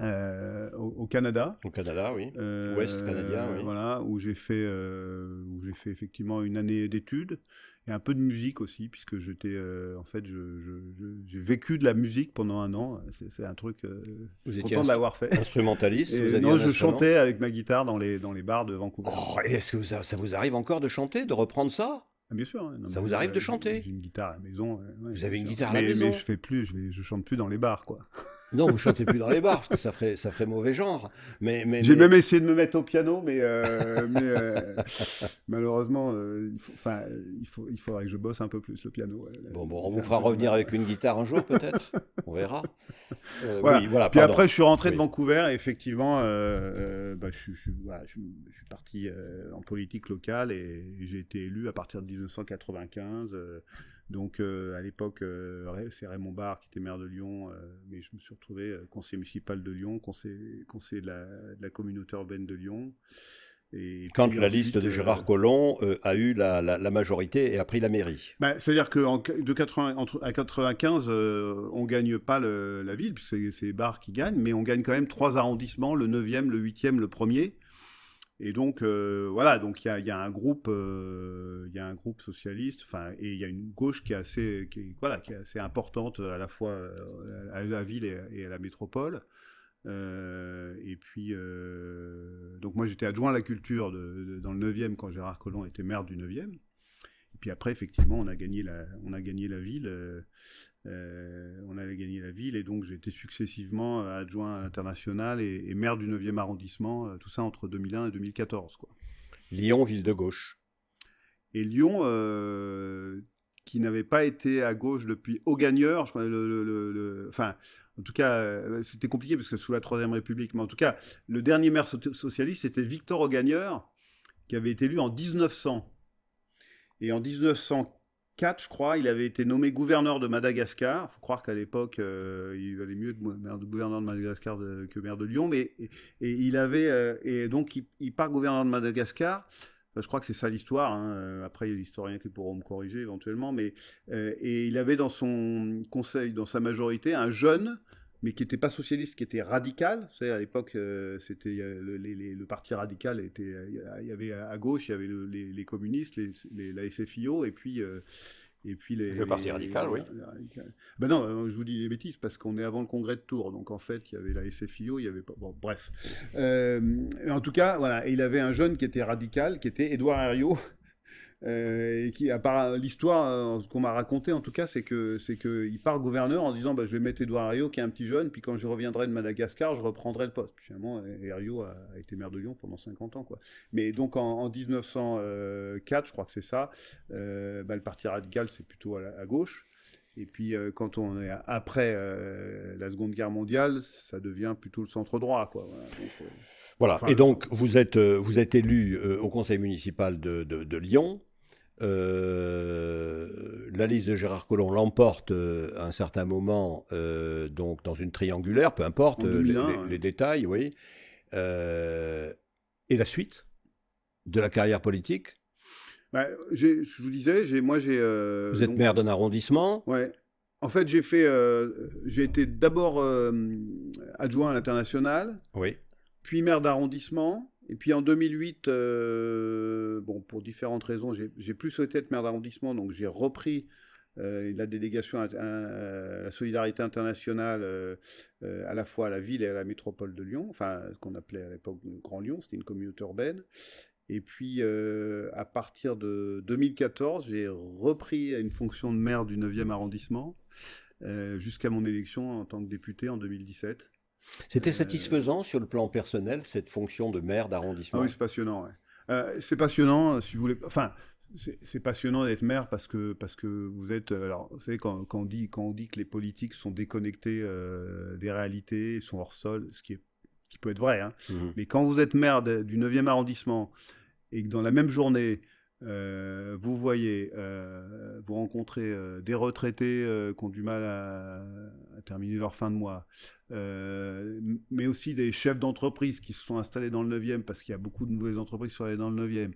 Au, Canada. Au Canada, oui. Ouest canadien, oui. Voilà, où j'ai fait, où j'ai fait effectivement une année d'études et un peu de musique aussi, puisque j'étais, euh, en fait, j'ai vécu de la musique pendant un an. C'est un truc. Euh, vous étiez content de l'avoir fait. Instrumentaliste. non, je chantais avec ma guitare dans les dans les bars de Vancouver. Oh, est-ce que ça, vous arrive encore de chanter, de reprendre ça? Ah, Bien sûr. ça vous arrive de chanter? J'ai une guitare à la maison. vous avez une guitare à la maison. Mais je fais plus, je, je chante plus dans les bars, quoi. Non, vous chantez plus dans les bars parce que ça ferait, ça ferait mauvais genre. Mais, mais j'ai même essayé de me mettre au piano, mais, euh, mais euh, malheureusement, euh, il, faut, il, faut, il faudrait que je bosse un peu plus le piano. bon, bon, on vous fera revenir avec une guitare un jour peut-être. on verra. voilà. Oui, voilà, Puis après, je suis rentré de Vancouver et effectivement, bah, je, je, je, suis parti en politique locale et j'ai été élu à partir de 1995. Donc euh, à l'époque, euh, c'est Raymond Barre qui était maire de Lyon, euh, mais je me suis retrouvé conseiller municipal de Lyon, conseiller, conseiller de, la, communauté urbaine de Lyon. Et Quand la liste de Gérard Collomb a eu la, majorité et a pris la mairie. Bah, c'est-à-dire qu'à 95, on ne gagne pas la ville, puisque c'est Barre qui gagne, mais on gagne quand même trois arrondissements, le 9e, le 8e, le 1er. Et donc euh, voilà, donc il y a, un groupe, euh, y a un groupe socialiste, et il y a une gauche qui est assez, qui, voilà, qui est assez importante à la fois euh, à la ville et, à la métropole. et puis donc moi j'étais adjoint à la culture dans le 9e quand Gérard Collomb était maire du 9e. Et puis après effectivement on a gagné la, on a gagné la ville on allait gagner la ville et donc j'ai été successivement euh, adjoint à l'international et, maire du 9e arrondissement, euh, tout ça entre 2001 et 2014. Quoi. Lyon, ville de gauche. Et Lyon, qui n'avait pas été à gauche depuis Augagneur, je crois, le, enfin, en tout cas, c'était compliqué parce que sous la Troisième République, mais en tout cas, le dernier maire socialiste, c'était Victor Augagneur, qui avait été élu en 1900. Et en 1900 je crois, il avait été nommé gouverneur de Madagascar. Il faut croire qu'à l'époque, euh, il valait mieux gouverneur de Madagascar que maire de Lyon. Mais et, il avait euh, et donc il, part gouverneur de Madagascar. je crois que c'est ça l'histoire. Hein. Euh, après, il y a l'historien qui pourront me corriger éventuellement. Mais et il avait dans son conseil, dans sa majorité, un jeune mais qui n'était pas socialiste, qui était radical. Vous savez, à l'époque, c'était le, parti radical était, il y avait à gauche, il y avait les, communistes, les, la SFIO, et puis et puis les, le parti radical, oui. Ben non, euh, je vous dis des bêtises parce qu'on est avant le congrès de Tours, donc en fait il y avait la SFIO, il y avait pas. Bon, bref. Euh, en tout cas, voilà, et il avait un jeune qui était radical, qui était Édouard Herriot, euh, et qui, à part l'histoire euh, qu'on m'a raconté en tout cas, c'est que c'est que il part gouverneur en disant bah, je vais mettre Edouard Herriot qui est un petit jeune, puis quand je reviendrai de Madagascar, je reprendrai le poste. Puis, finalement, Herriot a, été maire de Lyon pendant 50 ans quoi. Mais donc en, 1904, je crois que c'est ça, euh, bah, le parti radical c'est plutôt à, gauche. Et puis quand on est après la Seconde Guerre mondiale, ça devient plutôt le centre droit quoi. Voilà. et donc, vous êtes, vous êtes élu au conseil municipal de, de Lyon. Euh, la liste de Gérard Collomb l'emporte euh, à un certain moment, euh, donc dans une triangulaire, peu importe les, détails, oui. et la suite de la carrière politique? Bah, Je vous disais, moi j'ai. vous êtes maire d'un arrondissement Ouais. En fait, j'ai fait, j'ai été d'abord adjoint à l'international. Oui. Puis maire d'arrondissement Et puis en 2008, bon, pour différentes raisons, j'ai plus souhaité être maire d'arrondissement, donc j'ai repris la délégation à, la solidarité internationale à la fois à la ville et à la métropole de Lyon, enfin ce qu'on appelait à l'époque Grand Lyon, c'était une communauté urbaine. Et puis, euh, à partir de 2014, j'ai repris une fonction de maire du 9e arrondissement euh, jusqu'à mon élection en tant que député en 2017. C'était euh, satisfaisant sur le plan personnel, cette fonction de maire d'arrondissement ah Oui, c'est passionnant. c'est passionnant, si vous voulez. Enfin, c'est passionnant d'être maire parce que, parce que vous êtes. Alors, vous savez, quand, on dit, quand on dit que les politiques sont déconnectés des réalités, sont hors sol, ce qui est qui peut être vrai, hein. mmh mais quand vous êtes maire du 9e arrondissement et que dans la même journée, euh, vous voyez, euh, vous rencontrez euh, des retraités qui ont du mal à, terminer leur fin de mois, mais aussi des chefs d'entreprise qui se sont installés dans le 9e parce qu'il y a beaucoup de nouvelles entreprises qui sont allées dans le 9e,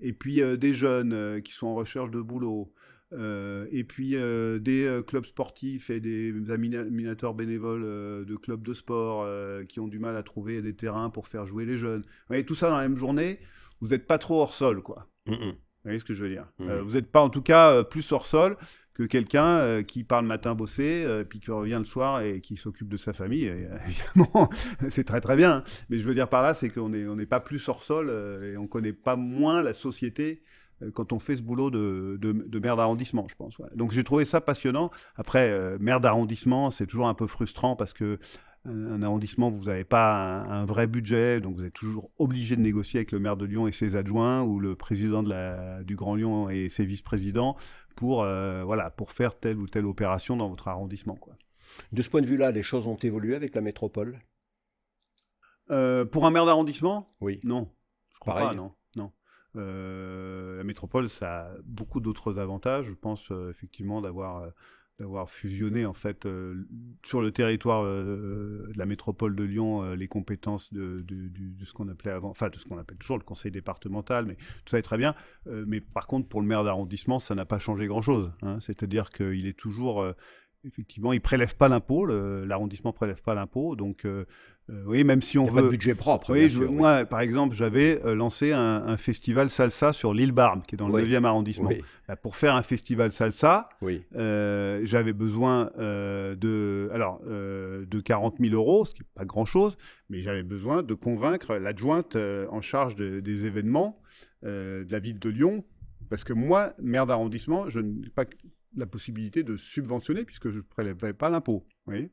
et puis des jeunes qui sont en recherche de boulot, et puis des clubs sportifs et des animateurs bénévoles de clubs de sport qui ont du mal à trouver des terrains pour faire jouer les jeunes. Vous voyez, tout ça dans la même journée, vous n'êtes pas trop hors sol, quoi. Vous voyez ce que je veux dire? Vous n'êtes pas en tout cas plus hors sol que quelqu'un qui part le matin bosser, puis qui revient le soir et qui s'occupe de sa famille. évidemment, c'est très très bien. Mais je veux dire par là, c'est qu'on n'est on pas plus hors sol et on connaît pas moins la société euh, quand on fait ce boulot de, de, maire d'arrondissement, je pense. Donc j'ai trouvé ça passionnant. Après, euh, maire d'arrondissement, c'est toujours un peu frustrant parce que un arrondissement, vous n'avez pas un, vrai budget, donc vous êtes toujours obligé de négocier avec le maire de Lyon et ses adjoints ou le président de la, du Grand Lyon et ses vice-présidents pour, euh, voilà, pour faire telle ou telle opération dans votre arrondissement. Quoi. De ce point de vue-là, les choses ont évolué avec la métropole? Pour un maire d'arrondissement? Oui. Non. Je crois pas, non. Euh, la métropole, ça a beaucoup d'autres avantages. Je pense euh, effectivement d'avoir euh, d'avoir fusionné en fait sur le territoire de la métropole de Lyon les compétences de, de, ce qu'on appelait avant, enfin de ce qu'on appelle toujours le conseil départemental, mais tout ça est très bien. mais par contre, pour le maire d'arrondissement, ça n'a pas changé grand-chose. Hein. C'est-à-dire qu'il est toujours effectivement, il prélève pas l'impôt, l'arrondissement prélève pas l'impôt, donc euh, oui, même si on il veut. Pas de budget propre. Oui, moi, par exemple, j'avais euh, lancé un, festival salsa sur l'île Barbe, qui est dans le 9e arrondissement. Bah, pour faire un festival salsa, euh, j'avais besoin de, alors, de 40 000 euros, ce qui n'est pas grand-chose, mais j'avais besoin de convaincre l'adjointe en charge des événements de la ville de Lyon, parce que moi, maire d'arrondissement, je n'ai pas la possibilité de subventionner puisque je ne prélèverais pas l'impôt. Oui.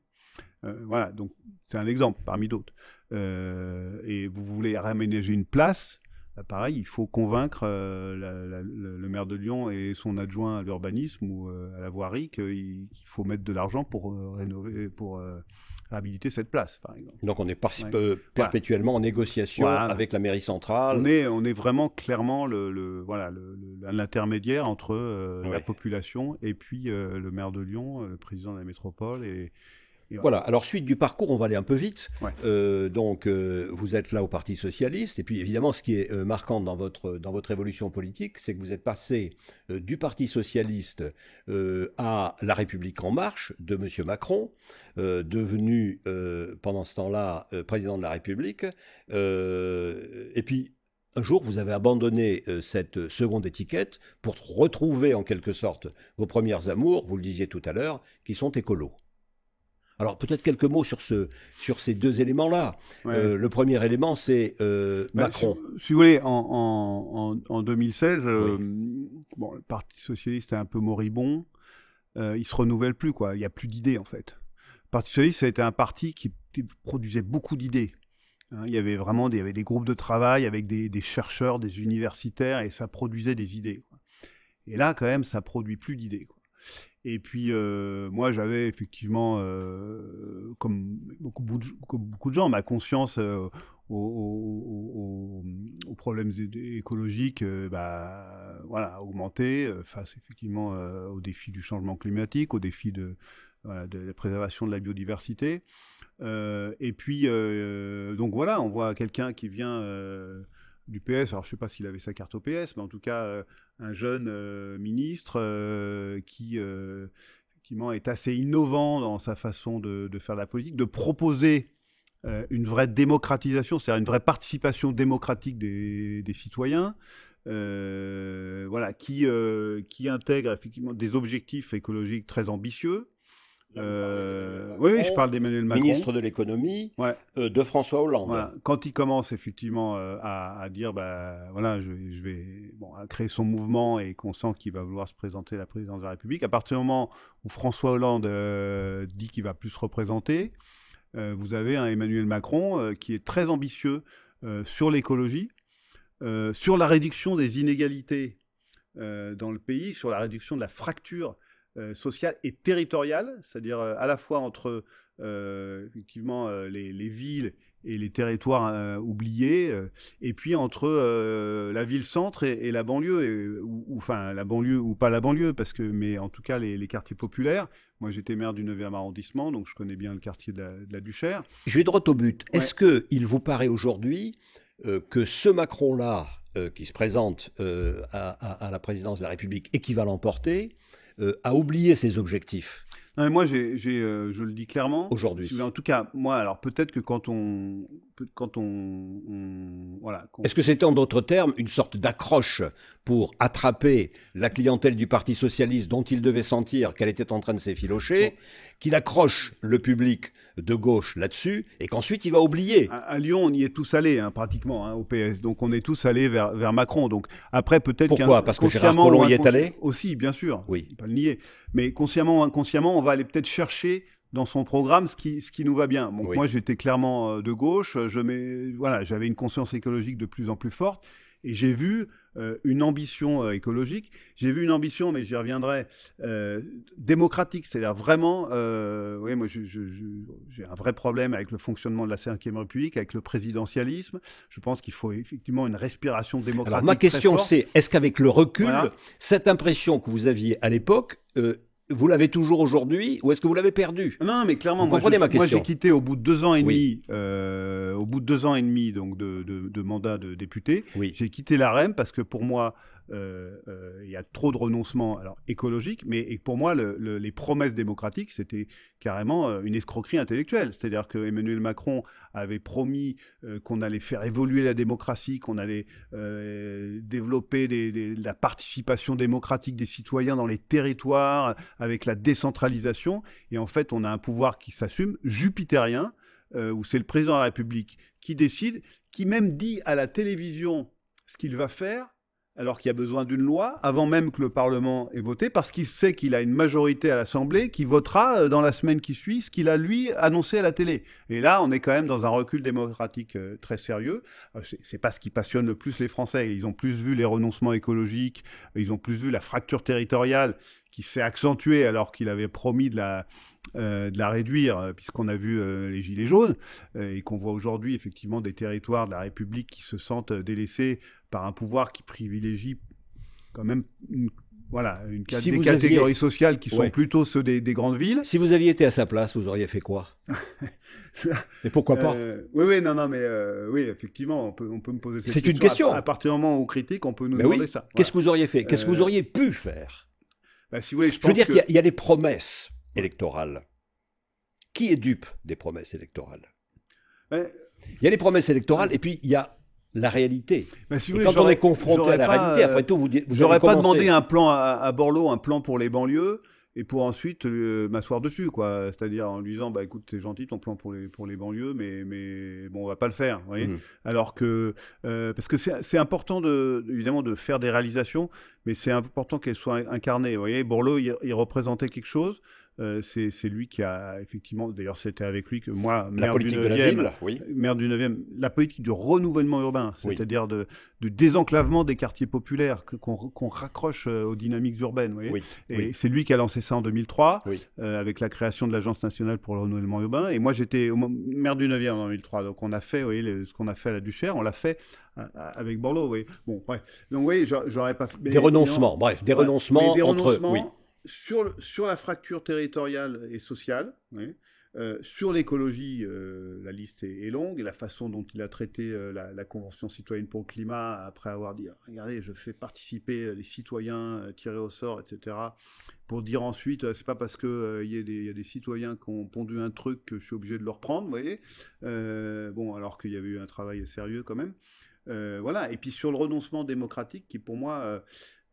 Euh, voilà, donc c'est un exemple parmi d'autres. Euh, et vous voulez réaménager une place, bah, pareil, il faut convaincre euh, le maire de Lyon et son adjoint à l'urbanisme ou à la voirie qu'il faut mettre de l'argent pour rénover, pour réhabiliter cette place, par exemple. Donc on est perpétuellement en négociation avec la mairie centrale. On est, on est vraiment clairement le, voilà l'intermédiaire entre la population et puis le maire de Lyon, le président de la métropole et voilà. Alors, suite du parcours, on va aller un peu vite. Euh, donc, euh, vous êtes là au Parti Socialiste. Et puis, évidemment, ce qui est euh, marquant dans votre, dans votre évolution politique, c'est que vous êtes passé du Parti Socialiste à La République En Marche de M. Macron, devenu pendant ce temps-là président de la République. et puis, un jour, vous avez abandonné cette seconde étiquette pour retrouver en quelque sorte vos premières amours, vous le disiez tout à l'heure, qui sont écolos. Alors peut-être quelques mots sur, ce, sur ces deux éléments-là. Euh, le premier élément, c'est euh, bah, Macron. Si, vous voulez, en, en, 2016, euh, bon, le Parti socialiste est un peu moribond. il se renouvelle plus, quoi. Il n'y a plus d'idées, en fait. Le Parti socialiste, ça a été un parti qui, produisait beaucoup d'idées. Hein. il y avait vraiment des, il y avait des groupes de travail avec des, des, chercheurs, des universitaires, et ça produisait des idées. Quoi. Et là, quand même, ça produit plus d'idées. Et puis, euh, moi, j'avais effectivement, euh, comme, beaucoup, beaucoup, de gens, ma conscience euh, aux, problèmes écologiques bah, voilà, augmenté face effectivement aux défis du changement climatique, aux défis de la préservation de la biodiversité. et puis, donc voilà, on voit quelqu'un qui vient du PS, alors je ne sais pas s'il avait sa carte au PS, mais en tout cas, un jeune euh, ministre euh, qui effectivement est assez innovant dans sa façon de, faire la politique, de proposer une vraie démocratisation, c'est-à-dire une vraie participation démocratique des, citoyens, voilà, qui, qui intègre effectivement des objectifs écologiques très ambitieux, euh, oui, oui, je parle d'Emmanuel Macron. Ministre de l'économie euh, de François Hollande. Quand il commence effectivement euh, à, dire, bah, voilà, je, vais bon, à créer son mouvement et qu'on sent qu'il va vouloir se présenter à la présidence de la République, à partir du moment où François Hollande dit qu'il va plus se représenter, vous avez un Emmanuel Macron qui est très ambitieux sur l'écologie, sur la réduction des inégalités dans le pays, sur la réduction de la fracture euh, sociale et territoriale, c'est-à-dire euh, à la fois entre euh, effectivement les, villes et les territoires oubliés, et puis entre la ville-centre et, la banlieue, ou, enfin la banlieue ou pas la banlieue, parce que, mais en tout cas les, quartiers populaires. Moi j'étais maire du 9e arrondissement, donc je connais bien le quartier de la, Duchère. Je vais droit au but. Est-ce qu'il vous paraît aujourd'hui que ce Macron-là, qui se présente à, la présidence de la République et qui va l'emporter, euh, a oublié ses objectifs. moi, j'ai, euh, je le dis clairement. Aujourd'hui. En tout cas, moi, alors peut-être que quand on, quand on, voilà. Est-ce que c'était en d'autres termes une sorte d'accroche pour attraper la clientèle du Parti socialiste dont il devait sentir qu'elle était en train de s'effilocher, qu'il accroche le public de gauche là-dessus et qu'ensuite il va oublier? À, Lyon, on y est tous allés hein, pratiquement hein, au PS, donc on est tous allés vers, vers Macron. Donc après peut-être pourquoi? Parce que Gérard Collomb y est allé? Aussi, bien sûr. Oui, pas le nier. Mais consciemment ou inconsciemment, on va aller peut-être chercher dans son programme ce qui, ce qui nous va bien. Donc moi, j'étais clairement euh, de gauche. Je voilà, j'avais une conscience écologique de plus en plus forte. Et j'ai vu euh, une ambition euh, écologique. J'ai vu une ambition, mais j'y reviendrai, démocratique. C'est-à-dire vraiment, oui, moi, j'ai un vrai problème avec le fonctionnement de la Ve République, avec le présidentialisme. Je pense qu'il faut effectivement une respiration démocratique. Alors ma question, c'est est-ce qu'avec le recul, cette impression que vous aviez à l'époque vous l'avez toujours aujourd'hui ou est-ce que vous l'avez perdu? Non, mais clairement, moi, j'ai quitté au bout de deux ans et demi, euh, au bout de deux ans et demi donc de, de mandat de député. J'ai quitté la REM parce que pour moi, il y a trop de renoncements alors, écologiques, mais pour moi, les promesses démocratiques, c'était carrément euh, une escroquerie intellectuelle. C'est-à-dire que Emmanuel Macron avait promis qu'on allait faire évoluer la démocratie, qu'on allait développer la participation démocratique des citoyens dans les territoires avec la décentralisation. Et en fait, on a un pouvoir qui s'assume, jupitérien, où c'est le président de la République qui décide, qui même dit à la télévision ce qu'il va faire alors qu'il y a besoin d'une loi, avant même que le Parlement ait voté, parce qu'il sait qu'il a une majorité à l'Assemblée qui votera euh, dans la semaine qui suit ce qu'il a, lui, annoncé à la télé. Et là, on est quand même dans un recul démocratique euh, très sérieux. Euh, c'est pas ce qui passionne le plus les Français. Ils ont plus vu les renoncements écologiques, ils ont plus vu la fracture territoriale qui s'est accentuée alors qu'il avait promis de la, de la réduire, puisqu'on a vu les Gilets jaunes, et qu'on voit aujourd'hui effectivement des territoires de la République qui se sentent délaissés par un pouvoir qui privilégie quand même une, voilà, une des catégories sociales qui sont plutôt ceux des, grandes villes. Si vous aviez été à sa place, vous auriez fait quoi? Et pourquoi pas? Euh, Oui, oui, non, non, mais euh, oui, effectivement, on peut, on peut me poser cette question. C'est une question. À, partir du moment où on critique, on peut nous demander ça. Qu'est-ce que vous auriez fait? Qu'est-ce que vous euh, auriez pu faire? bah, si vous voulez, je, je veux dire qu'il y, a des promesses électorales. Qui est dupe des promesses électorales? Il y a les promesses électorales et puis il y a la réalité. Bah, si quand on est confronté à la réalité, après tout, vous, vous J'aurais pas demandé un plan à, Borloo, un plan pour les banlieues, et pour ensuite euh, m'asseoir dessus, quoi. C'est-à-dire en lui disant, bah écoute, c'est gentil ton plan pour les, pour les banlieues, mais, mais bon, on va pas le faire, vous voyez. Mmh. Alors que, euh, parce que c'est important, de, évidemment, de faire des réalisations, mais c'est important qu'elles soient incarnées, vous voyez. Borloo, il représentait quelque chose. Euh, c'est lui qui a effectivement, d'ailleurs c'était avec lui que moi, maire du 9e, oui. maire du 9e, la politique du renouvellement urbain, c'est-à-dire de, désenclavement des quartiers populaires, qu'on raccroche euh, aux dynamiques urbaines. Oui. Et c'est lui qui a lancé ça en 2003, euh, avec la création de l'Agence nationale pour le renouvellement urbain. Et moi j'étais maire du 9e en 2003, donc on a fait voyez, ce qu'on a fait à la Duchère, on l'a fait avec Borloo. Oui. Bon, bref. Donc oui, j'aurais pas des renoncements, bref, des renoncements des entre... sur, sur la fracture territoriale et sociale, Euh, sur l'écologie, euh, la liste est, longue et la façon dont il a traité euh, la, Convention citoyenne pour le climat, après avoir dit regardez, je fais participer les citoyens tirés au sort, etc., pour dire ensuite c'est pas parce qu'il il y, a des citoyens qui ont pondu un truc que je suis obligé de le reprendre, vous voyez. bon, alors qu'il y avait eu un travail sérieux quand même. voilà, et puis sur le renoncement démocratique, qui pour moi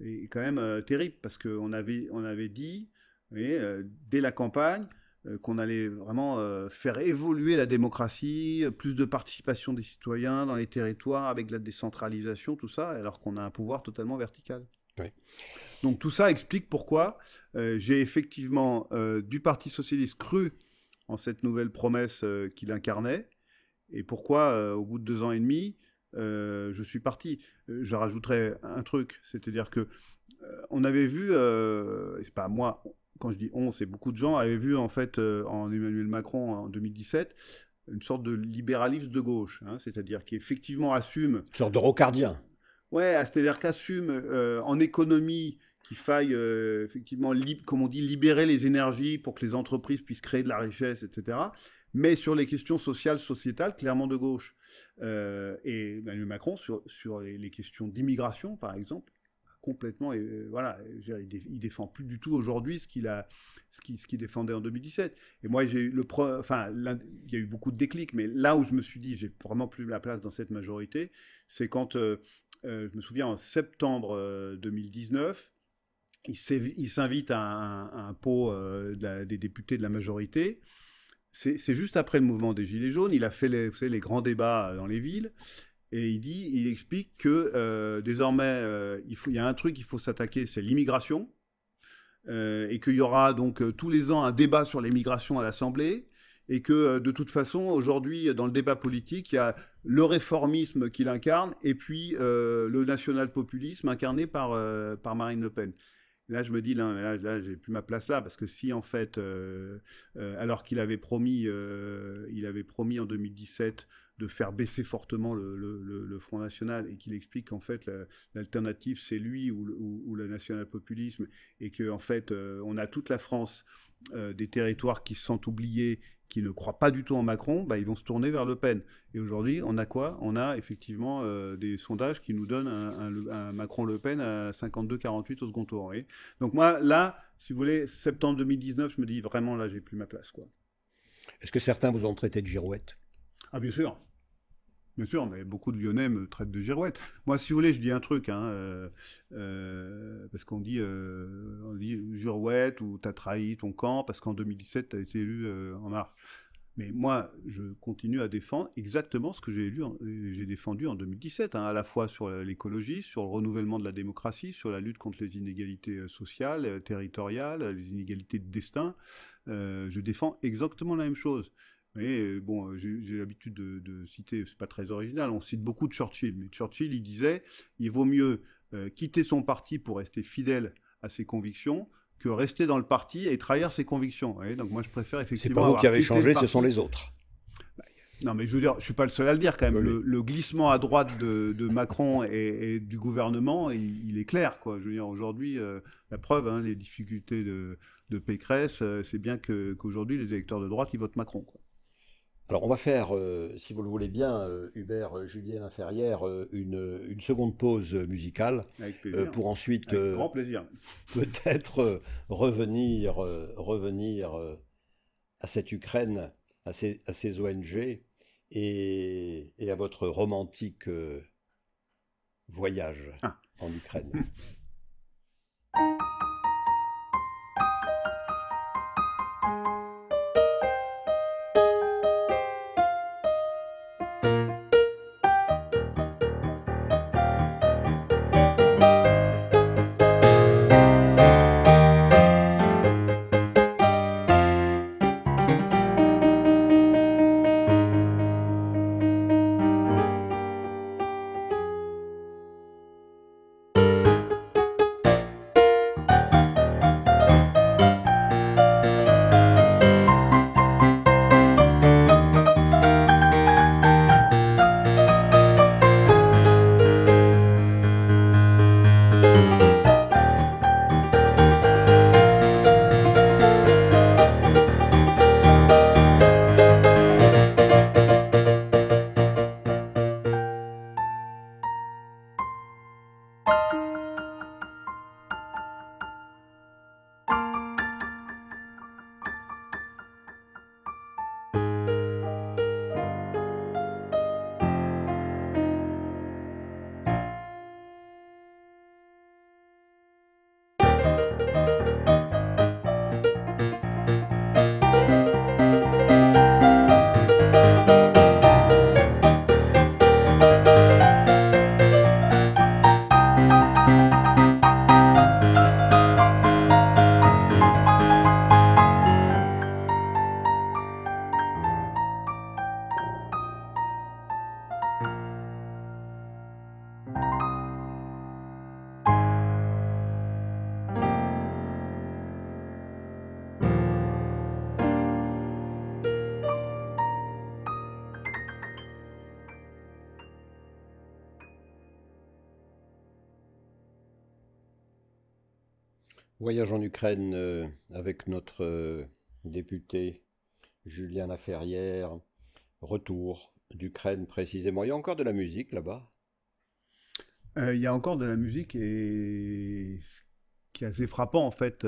est quand même terrible, parce qu'on avait, on avait dit, voyez, dès la campagne, euh, qu'on allait vraiment euh, faire évoluer la démocratie, plus de participation des citoyens dans les territoires avec la décentralisation, tout ça, alors qu'on a un pouvoir totalement vertical. Donc tout ça explique pourquoi euh, j'ai effectivement du Parti socialiste cru en cette nouvelle promesse qu'il incarnait, et pourquoi au bout de deux ans et demi, je suis parti. je rajouterais un truc, c'est-à-dire que on avait vu, c'est pas moi, quand je dis on, c'est beaucoup de gens, avaient vu en fait euh, en Emmanuel Macron en 2017 une sorte de libéralisme de gauche, hein, c'est-à-dire qui effectivement assume... Une sorte de rocardien. Ouais, c'est-à-dire qu'assume euh, en économie qu'il faille euh, effectivement, comme on dit, libérer les énergies pour que les entreprises puissent créer de la richesse, etc. Mais sur les questions sociales, sociétales, clairement de gauche. et Emmanuel Macron, sur, sur les questions d'immigration, par exemple, complètement. Et, voilà, il, défend plus du tout aujourd'hui ce qu'il ce qu'il ce défendait en 2017. Et moi, j'ai le, enfin, il y a eu beaucoup de déclics, mais là où je me suis dit, j'ai vraiment plus la place dans cette majorité, c'est quand, euh, euh, je me souviens, en septembre 2019. Euh, il s'invite à un, pot des députés de la majorité. C'est juste après le mouvement des Gilets jaunes. Il a fait les, les grands débats dans les villes. Et il dit, il explique que euh, désormais, euh, il, y a un truc qu'il faut s'attaquer, c'est l'immigration. Euh, et qu'il y aura donc tous les ans un débat sur l'immigration à l'Assemblée. Et que de toute façon, aujourd'hui, dans le débat politique, il y a le réformisme qu'il incarne et puis le national-populisme incarné par Marine Le Pen. Là, je me dis, là, là, là j'ai plus ma place là, parce que si en fait, alors qu'il avait promis, il avait promis en 2017 de faire baisser fortement le, Front National et qu'il explique qu'en fait l'alternative c'est lui ou, le national-populisme et qu'en en fait euh, on a toute la France euh, des territoires qui se sentent oubliés, qui ne croient pas du tout en Macron, bah, ils vont se tourner vers Le Pen. Et aujourd'hui, on a quoi? On a effectivement euh, des sondages qui nous donnent un, Macron-Le Pen à 52-48 au second tour. Donc moi, là, si vous voulez, septembre 2019, je me dis vraiment là, j'ai plus ma place. quoi. Est-ce que certains vous ont traité de girouette? Ah bien sûr. Bien sûr, mais beaucoup de Lyonnais me traitent de girouette. Moi, si vous voulez, je dis un truc, hein, euh, euh, parce qu'on dit, euh, on dit girouette ou t'as trahi ton camp parce qu'en 2017 t'as été élu en marche. Mais moi, je continue à défendre exactement ce que j'ai j'ai défendu en 2017, hein, à la fois sur l'écologie, sur le renouvellement de la démocratie, sur la lutte contre les inégalités sociales, territoriales, les inégalités de destin. je défends exactement la même chose. Euh, bon, euh, j'ai l'habitude de, de, citer, c'est pas très original, on cite beaucoup de Churchill, mais Churchill, il disait, il vaut mieux euh, quitter son parti pour rester fidèle à ses convictions que rester dans le parti et trahir ses convictions. donc moi, je préfère effectivement. C'est pas vous qui avez changé, ce sont les autres. Bah, non, mais je veux dire, je suis pas le seul à le dire quand même. Le, glissement à droite de, Macron et, du gouvernement, il, est clair, quoi. Je veux dire, aujourd'hui, la preuve, hein, les difficultés de, de Pécresse, c'est bien qu'aujourd'hui, les électeurs de droite, ils votent Macron, quoi. Alors on va faire, euh, si vous le voulez bien, euh, Hubert euh, Julien Inferrière, une, une, seconde pause musicale pour ensuite peut-être revenir, revenir à cette Ukraine, à ces, à ces ONG et, et, à votre romantique voyage ah. en Ukraine. Ukraine euh, avec notre euh, député Julien Laferrière. Retour d'Ukraine précisément. Il y a encore de la musique là-bas? Euh, Il y a encore de la musique et ce qui est assez frappant en fait,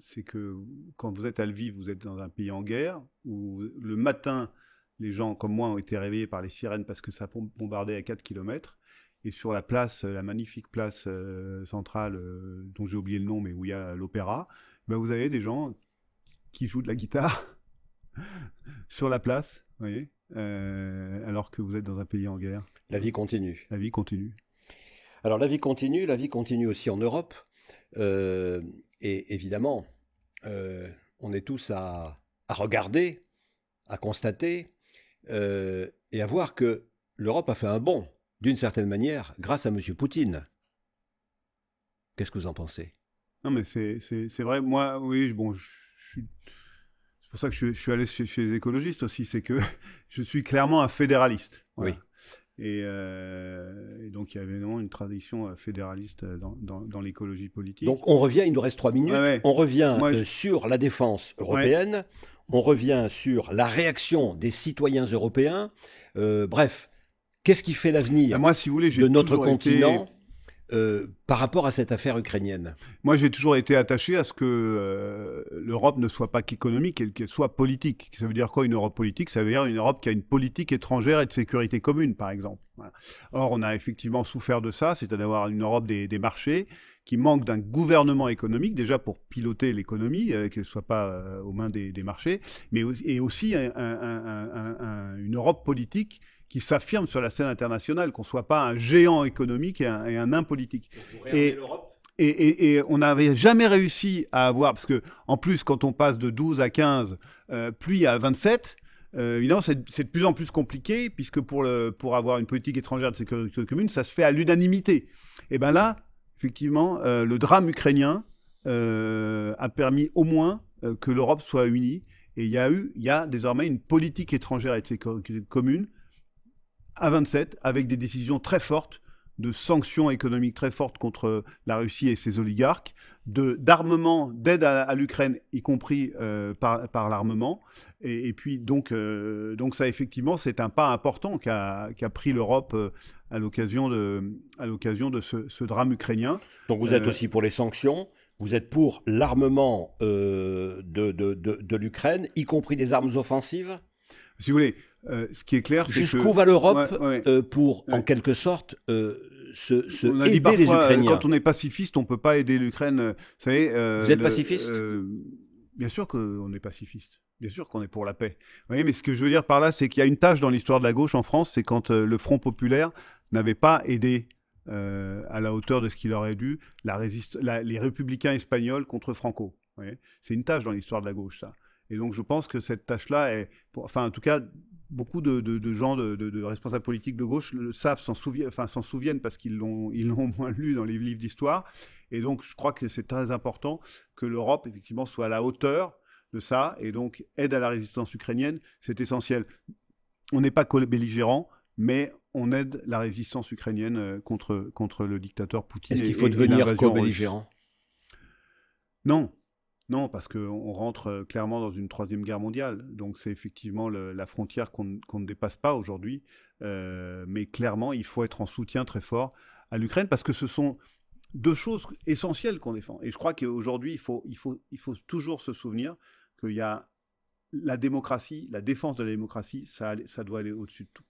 c'est que quand vous êtes à Lviv, vous êtes dans un pays en guerre où le matin, les gens comme moi ont été réveillés par les sirènes parce que ça bombardait à 4 km. Et sur la place, la magnifique place euh, centrale, euh, dont j'ai oublié le nom, mais où il y a l'opéra, ben vous avez des gens qui jouent de la guitare sur la place, vous voyez, euh, alors que vous êtes dans un pays en guerre. La vie continue. La vie continue. Alors la vie continue, la vie continue aussi en Europe. et évidemment, on est tous à, à regarder, à constater et à voir que l'Europe a fait un bond d'une certaine manière, grâce à M. Poutine. Qu'est-ce que vous en pensez? Non, mais c'est vrai. Moi, oui, bon, je, suis. C'est pour ça que je, suis allé chez, les écologistes aussi, c'est que je suis clairement un fédéraliste. Oui. Euh, et, donc il y a évidemment une tradition euh, fédéraliste dans, dans, l'écologie politique. Donc on revient, il nous reste trois minutes, on revient euh, sur la défense européenne, on revient sur la réaction des citoyens européens. bref, Qu'est-ce qui fait l'avenir bah, si de notre continent euh, par rapport à cette affaire ukrainienne? Moi, j'ai toujours été attaché à ce que euh, l'Europe ne soit pas qu'économique, qu'elle soit politique. Ça veut dire quoi une Europe politique? Ça veut dire une Europe qui a une politique étrangère et de sécurité commune, par exemple. Or, on a effectivement souffert de ça, c'est-à-dire d'avoir une Europe des, marchés qui manque d'un gouvernement économique, déjà pour piloter l'économie, euh, qu'elle ne soit pas aux mains des, marchés, mais et aussi une Europe politique qui s'affirme sur la scène internationale, qu'on ne soit pas un géant économique et un, nain politique. Et, et, et, on n'avait jamais réussi à avoir, parce que en plus, quand on passe de 12 à 15, euh, puis à 27, euh, évidemment, c'est de plus en plus compliqué, puisque pour, le, pour avoir une politique étrangère de sécurité commune, ça se fait à l'unanimité. Et bien là, effectivement, euh, le drame ukrainien euh, a permis au moins que l'Europe soit unie. Et il y a eu, il y a désormais une politique étrangère et de sécurité commune à 27 avec des décisions très fortes de sanctions économiques très fortes contre la Russie et ses oligarques, de d'armement, d'aide à, l'Ukraine, y compris euh, par, par l'armement. Et, puis donc, euh, donc ça effectivement, c'est un pas important qu'a pris l'Europe euh, à l'occasion de, à l'occasion de ce, ce, drame ukrainien. Donc vous êtes aussi pour les sanctions vous êtes pour l'armement de, de, de, de l'Ukraine, y compris des armes offensives? Si vous voulez, euh, ce qui est clair, c'est Jusqu'où va l'Europe euh, pour, en quelque sorte, euh, se, se aider les Ukrainiens Quand on est pacifiste, on ne peut pas aider l'Ukraine. Vous, savez, vous êtes pacifiste? Bien sûr qu'on est pacifiste. Bien sûr qu'on est pour la paix. mais ce que je veux dire par là, c'est qu'il y a une tâche dans l'histoire de la gauche en France, c'est quand le Front populaire n'avait pas aidé à la hauteur de ce qu'il aurait dû la la, les républicains espagnols contre Franco. C'est une tâche dans l'histoire de la gauche, ça. Et donc je pense que cette tâche-là est, enfin en tout cas, beaucoup de, gens, de, responsables politiques de gauche le savent, s'en souviennent, enfin, s'en souviennent parce qu'ils l'ont, ils l'ont moins lu dans les livres d'histoire. Et donc, je crois que c'est très important que l'Europe, effectivement, soit à la hauteur de ça. Et donc, aide à la résistance ukrainienne, c'est essentiel. On n'est pas belligérant, mais on aide la résistance ukrainienne euh, contre, contre le dictateur Poutine. Est-ce qu'il faut devenir co-belligérant? Non, non, parce qu'on rentre euh, clairement dans une troisième guerre mondiale. Donc c'est effectivement la frontière qu'on ne dépasse pas aujourd'hui. Euh, mais clairement, il faut être en soutien très fort à l'Ukraine parce que ce sont deux choses essentielles qu'on défend. Et je crois qu'aujourd'hui, il faut, toujours se souvenir qu'il y a la démocratie, la défense de la démocratie, ça, ça doit aller au-dessus de tout.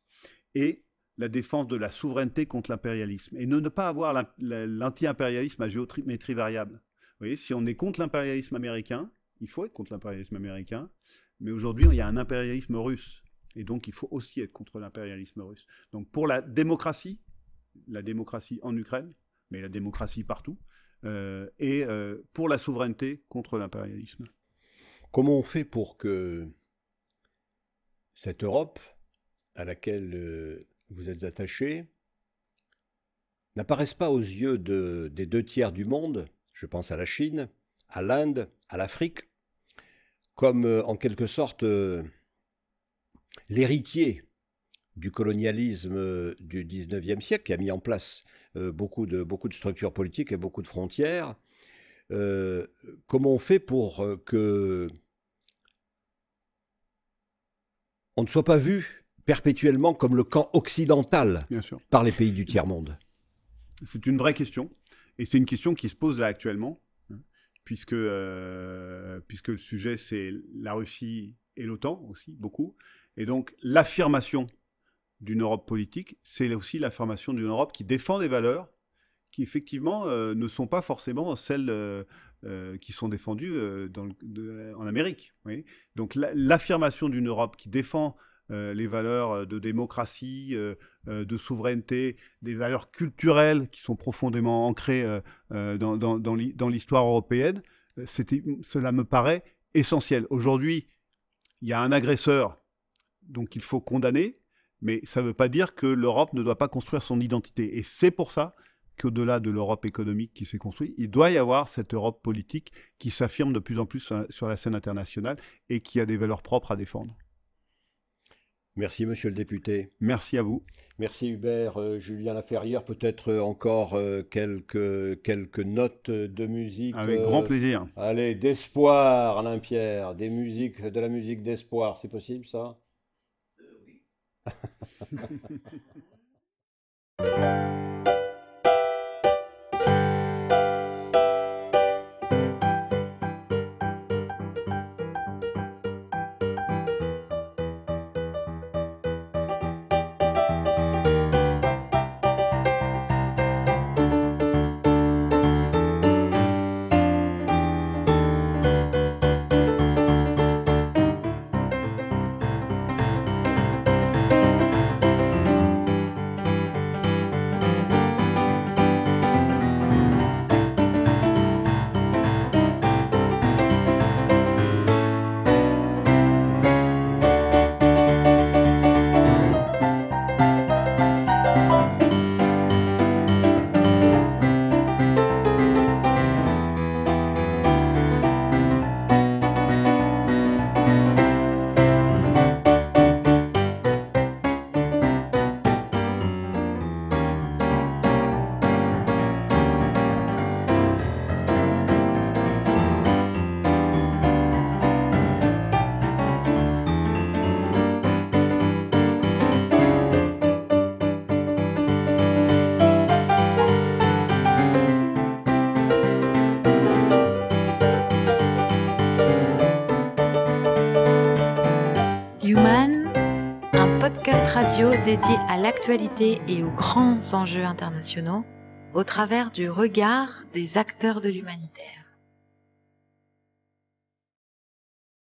Et la défense de la souveraineté contre l'impérialisme. Et ne, ne pas avoir l'anti-impérialisme à géométrie variable si on est contre l'impérialisme américain, il faut être contre l'impérialisme américain, mais aujourd'hui, il y a un impérialisme russe. Et donc, il faut aussi être contre l'impérialisme russe. Donc, pour la démocratie, la démocratie en Ukraine, mais la démocratie partout, euh, et euh, pour la souveraineté contre l'impérialisme. Comment on fait pour que cette Europe à laquelle euh, vous êtes attaché n'apparaisse pas aux yeux de, des deux tiers du monde je pense à la Chine, à l'Inde, à l'Afrique, comme euh, en quelque sorte euh, l'héritier du colonialisme euh, du XIXe siècle, qui a mis en place beaucoup, de, beaucoup de structures politiques et beaucoup de frontières. comment on fait pour que on ne soit pas vu perpétuellement comme le camp occidental par les pays du tiers-monde? C'est une vraie question. Et c'est une question qui se pose là actuellement, hein, puisque, euh, puisque le sujet, c'est la Russie et l'OTAN aussi, beaucoup. Et donc, l'affirmation d'une Europe politique, c'est aussi l'affirmation d'une Europe qui défend des valeurs qui, effectivement, euh, ne sont pas forcément celles euh, qui sont défendues en Amérique. Donc, l'affirmation d'une Europe qui défend euh, les valeurs euh, de démocratie, euh, de souveraineté, des valeurs culturelles qui sont profondément ancrées dans, dans l'histoire européenne, cela me paraît essentiel. Aujourd'hui, il y a un agresseur, donc il faut condamner, mais ça ne veut pas dire que l'Europe ne doit pas construire son identité. Et c'est pour ça qu'au-delà de l'Europe économique qui s'est construite, il doit y avoir cette Europe politique qui s'affirme de plus en plus sur la scène internationale et qui a des valeurs propres à défendre. Merci, monsieur le député. Merci à vous. Merci, Hubert. Euh, Julien Laferrière, peut-être euh, encore euh, quelques, quelques notes de musique. Avec grand plaisir. Allez, d'espoir, Alain Pierre, des musiques, de la musique d'espoir, c'est possible ça? Oui. dédié à l'actualité et aux grands enjeux internationaux au travers du regard des acteurs de l'humanitaire.